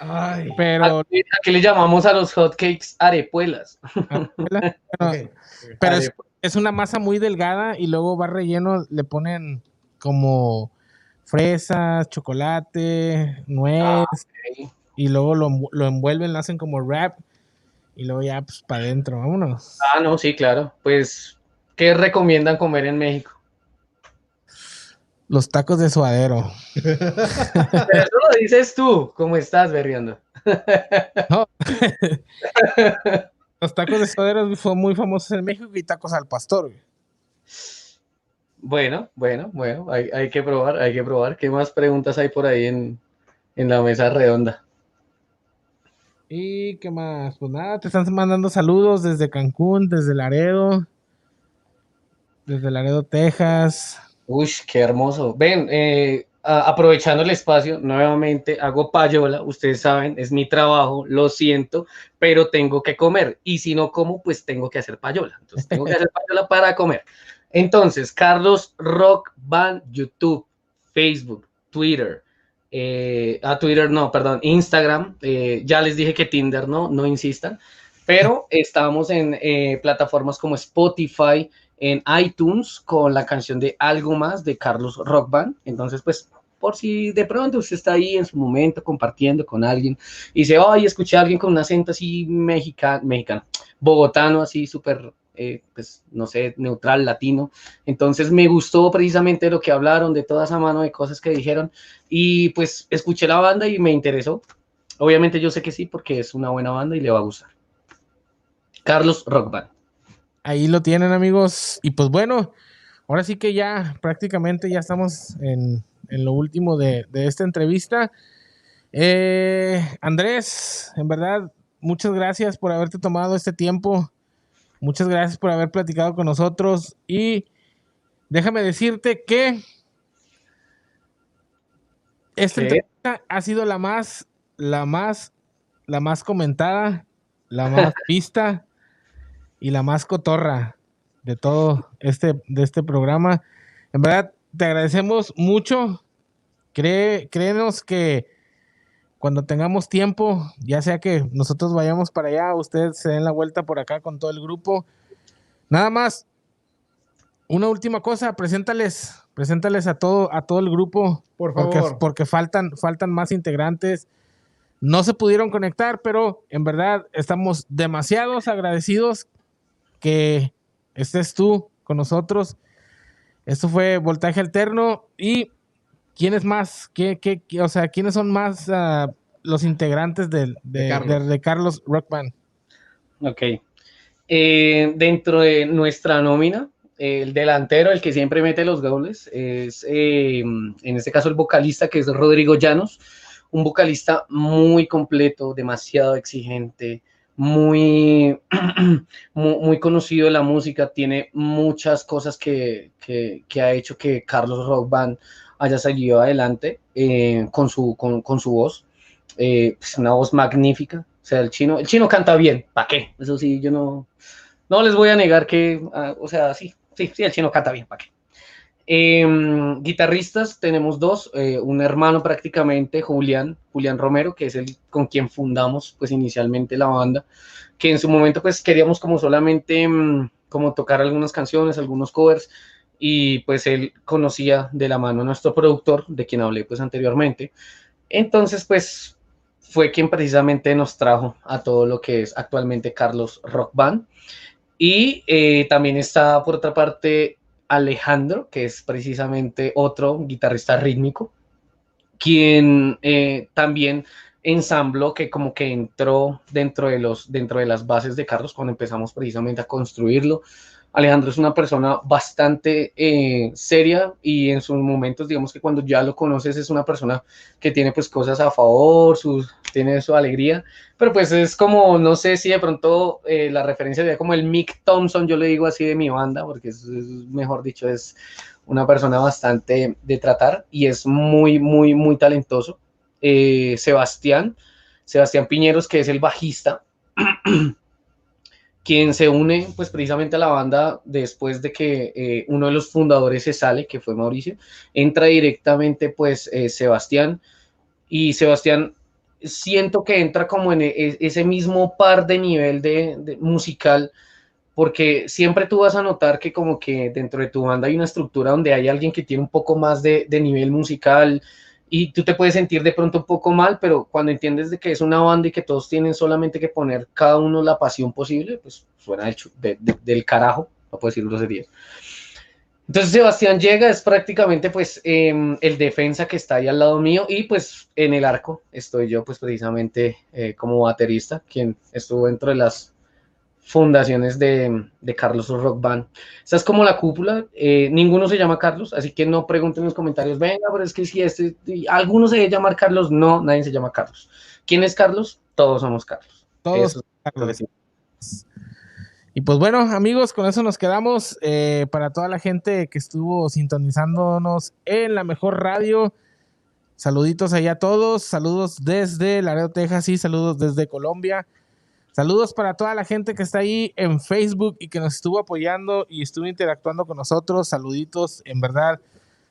Ay, Pero, Aquí, aquí le llamamos a los hotcakes arepuelas. ok. pero es, es una masa muy delgada y luego va relleno, le ponen como fresas, chocolate, nuez, Ah, ok. y luego lo, lo envuelven, lo hacen como wrap y luego ya pues para adentro, vámonos. Ah, no, sí, claro. Pues, ¿qué recomiendan comer en México? Los tacos de suadero. Pero eso lo dices tú. ¿Cómo estás, berriando? Los tacos de suadero fue muy famosos en México y tacos al pastor. Bueno, bueno, bueno. Hay, hay que probar, hay que probar. ¿Qué más preguntas hay por ahí en, en la mesa redonda? ¿Y qué más? Pues nada, te están mandando saludos desde Cancún, desde Laredo, desde Laredo, Texas. Uy, qué hermoso. Ven, eh, aprovechando el espacio, nuevamente hago payola, ustedes saben, es mi trabajo, lo siento, pero tengo que comer. Y si no como, pues tengo que hacer payola. Entonces tengo que hacer payola para comer. Entonces, Carlos Rock Band, YouTube, Facebook, Twitter. Eh, a Twitter no, perdón, Instagram. eh, ya les dije que Tinder no, no insistan. Pero estamos en eh, plataformas como Spotify, en iTunes con la canción de Algo Más de Carlos Rock Band. Entonces, pues, por si de pronto usted está ahí en su momento compartiendo con alguien y dice, ay, escuché a alguien con un acento así mexicano, mexicano bogotano, así súper, eh, pues, no sé, neutral, latino. Entonces, me gustó precisamente lo que hablaron, de toda esa mano de cosas que dijeron y pues escuché la banda y me interesó. Obviamente yo sé que sí, porque es una buena banda y le va a gustar. Carlos Rock Band. Ahí lo tienen, amigos. Y pues bueno, ahora sí que ya prácticamente ya estamos en, en lo último de, de esta entrevista. Eh, Andrés, en verdad, muchas gracias por haberte tomado este tiempo. Muchas gracias por haber platicado con nosotros. Y déjame decirte que esta entrevista ha sido la más, la más, la más comentada, la más vista y la más cotorra de todo este, de este programa. En verdad, te agradecemos mucho. Cree, créenos que cuando tengamos tiempo, ya sea que nosotros vayamos para allá, ustedes se den la vuelta por acá con todo el grupo. Nada más, una última cosa, preséntales, preséntales a todo, a todo el grupo. Por porque, favor. porque faltan, faltan más integrantes. No se pudieron conectar, pero en verdad estamos demasiados agradecidos que estés tú con nosotros. Esto fue Voltaje Alterno. ¿Y quiénes más? ¿Qué, qué, qué- o sea, quiénes son más ah, los integrantes de, De Carlos. de- de Carlos Rock Band? Ok. Eh, dentro de nuestra nómina, el delantero, el que siempre mete los goles, es eh, en este caso el vocalista que es Rodrigo Llanos, un vocalista muy completo, demasiado exigente, muy, muy, muy conocido en la música, tiene muchas cosas que, que- que ha hecho que Carlos Rock Band haya salido adelante eh, con, su, con, con su voz. Eh, es una voz magnífica. O sea, el chino, el chino canta bien. ¿Para qué? Eso sí, yo no, no les voy a negar que, ah, o sea, sí, sí, sí, el chino canta bien. ¿Para qué? Em, guitarristas tenemos dos, eh, un hermano prácticamente, Julián, Julián Romero, que es el con quien fundamos pues inicialmente la banda, que en su momento pues queríamos como solamente mm, como tocar algunas canciones, algunos covers, y pues él conocía de la mano a nuestro productor, de quien hablé pues anteriormente. Entonces pues fue quien precisamente nos trajo a todo lo que es actualmente Carlos Rock Band. Y eh, también está por otra parte Alejandro, que es precisamente otro guitarrista rítmico, quien eh, también ensambló, que como que entró dentro de, los, dentro de las bases de Carlos cuando empezamos precisamente a construirlo. Alejandro es una persona bastante eh, seria y en sus momentos, digamos que cuando ya lo conoces, es una persona que tiene pues cosas a favor, tiene su alegría, pero pues es como, no sé si de pronto eh, la referencia sería como el Mick Thompson, yo le digo así de mi banda, porque es, es, mejor dicho, es una persona bastante de tratar y es muy, muy, muy talentoso. Eh, Sebastián, Sebastián Piñeros, que es el bajista, quien se une pues precisamente a la banda después de que eh, uno de los fundadores se sale, que fue Mauricio, entra directamente pues eh, Sebastián. Y Sebastián siento que entra como en e ese mismo par de nivel de, musical, porque siempre tú vas a notar que como que dentro de tu banda hay una estructura donde hay alguien que tiene un poco más de nivel musical y tú te puedes sentir de pronto un poco mal, pero cuando entiendes de que es una banda y que todos tienen solamente que poner cada uno la pasión posible, pues suena de, de, del carajo, no puedo decir groserías. Entonces Sebastián llega, es prácticamente pues eh, el defensa que está ahí al lado mío y pues en el arco estoy yo pues precisamente eh, como baterista, quien estuvo dentro de las fundaciones de, de Carlos Rock Band. Esta es como la cúpula, eh, ninguno se llama Carlos, así que no pregunten en los comentarios, venga, pero es que si este, alguno se debe llamar Carlos, no, nadie se llama Carlos. ¿Quién es Carlos? Todos somos Carlos. Todos Eso Carlos. Y pues bueno, amigos, con eso nos quedamos. Eh, para toda la gente que estuvo sintonizándonos en la mejor radio, saluditos allá a todos, saludos desde Laredo, Texas y saludos desde Colombia. Saludos para toda la gente que está ahí en Facebook y que nos estuvo apoyando y estuvo interactuando con nosotros. Saluditos, en verdad.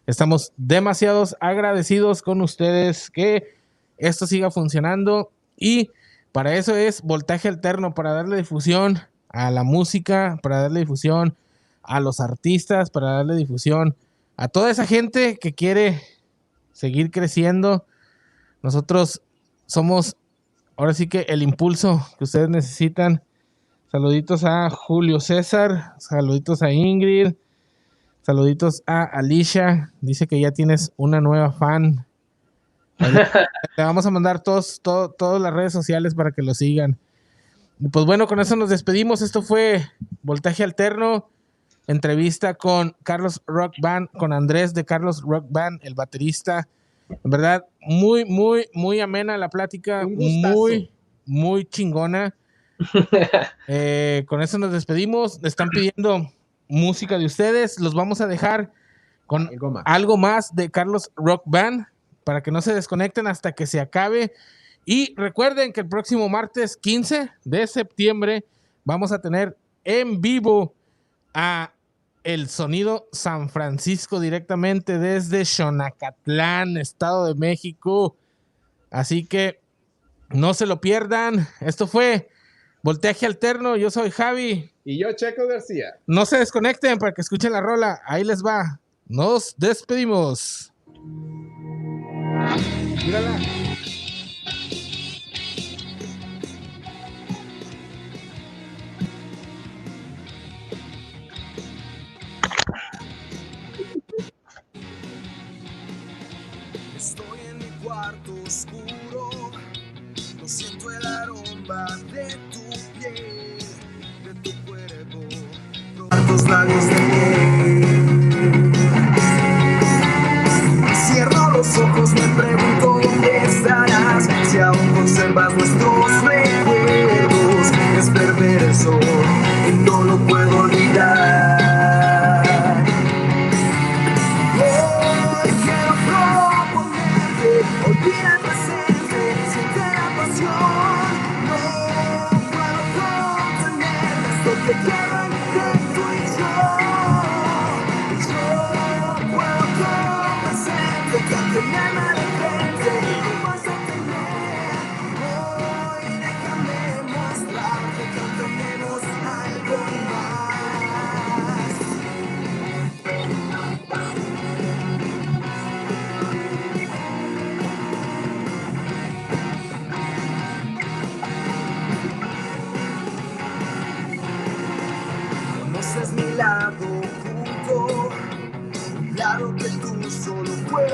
Estamos demasiados agradecidos con ustedes que esto siga funcionando y para eso es voltaje alterno, para darle difusión a la música, para darle difusión a los artistas, para darle difusión a toda esa gente que quiere seguir creciendo. Nosotros somos ahora sí que el impulso que ustedes necesitan. Saluditos a Julio César, saluditos a Ingrid, saluditos a Alicia. Dice que ya tienes una nueva fan. Le vamos a mandar todos, todo, todas las redes sociales para que lo sigan. Y pues bueno, con eso nos despedimos. Esto fue Voltaje Alterno, entrevista con Carlos Rock Band, con Andrés de Carlos Rock Band, el baterista. En verdad, muy, muy, muy amena la plática, muy, muy chingona. eh, con eso nos despedimos. Están pidiendo música de ustedes. Los vamos a dejar con algo más, algo más de Carlos Rock Band para que no se desconecten hasta que se acabe. Y recuerden que el próximo martes 15 de septiembre vamos a tener en vivo a el sonido San Francisco directamente desde Xonacatlán, Estado de México. Así que no se lo pierdan. Esto fue Volteaje alterno, yo soy Javi. Y yo, Checo García. No se desconecten para que escuchen la rola. Ahí les va. Nos despedimos. Mírala. Cuarto oscuro, no siento el aroma de tu piel, de tu cuerpo, tus labios de miel. Cierro los ojos, me pregunto dónde estarás, si aún conservas nuestros recuerdos. Es perverso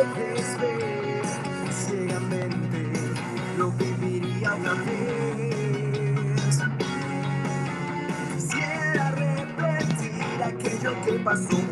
puedes ver. Ciegamente lo viviría otra vez. Quisiera repetir aquello que pasó.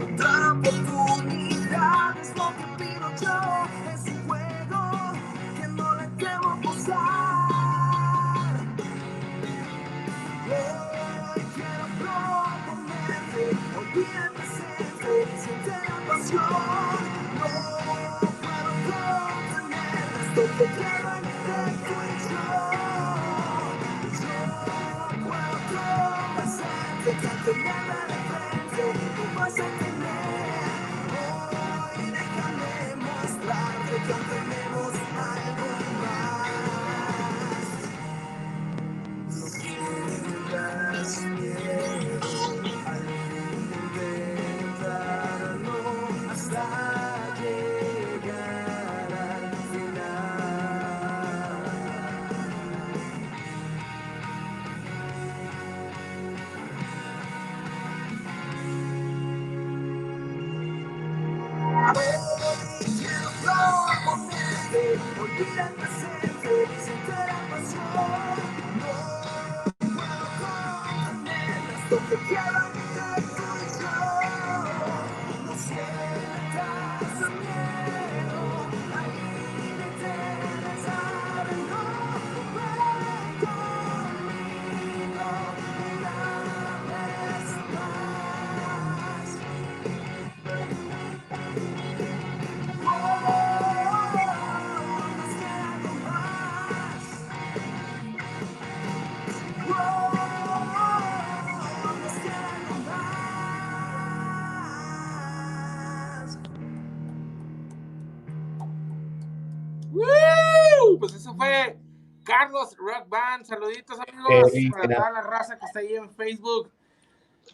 Para toda la raza que está ahí en Facebook.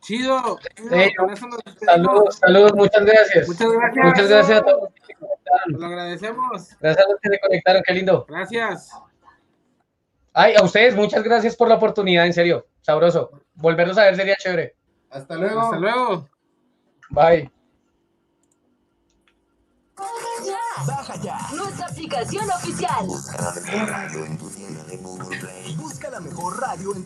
Chido. chido, con eso nos despedimos. Saludos, saludos, muchas gracias. Muchas gracias. Muchas gracias a todos los que se conectaron. Lo agradecemos. Gracias a los que se conectaron, qué lindo. Gracias. Ay, a ustedes, muchas gracias por la oportunidad, en serio. Sabroso. Volverlos a ver sería chévere. Hasta luego. Hasta luego. Bye. Baja ya. Nuestra aplicación oficial. Busca la mejor radio en tu tienda de Google Play. Busca la mejor radio en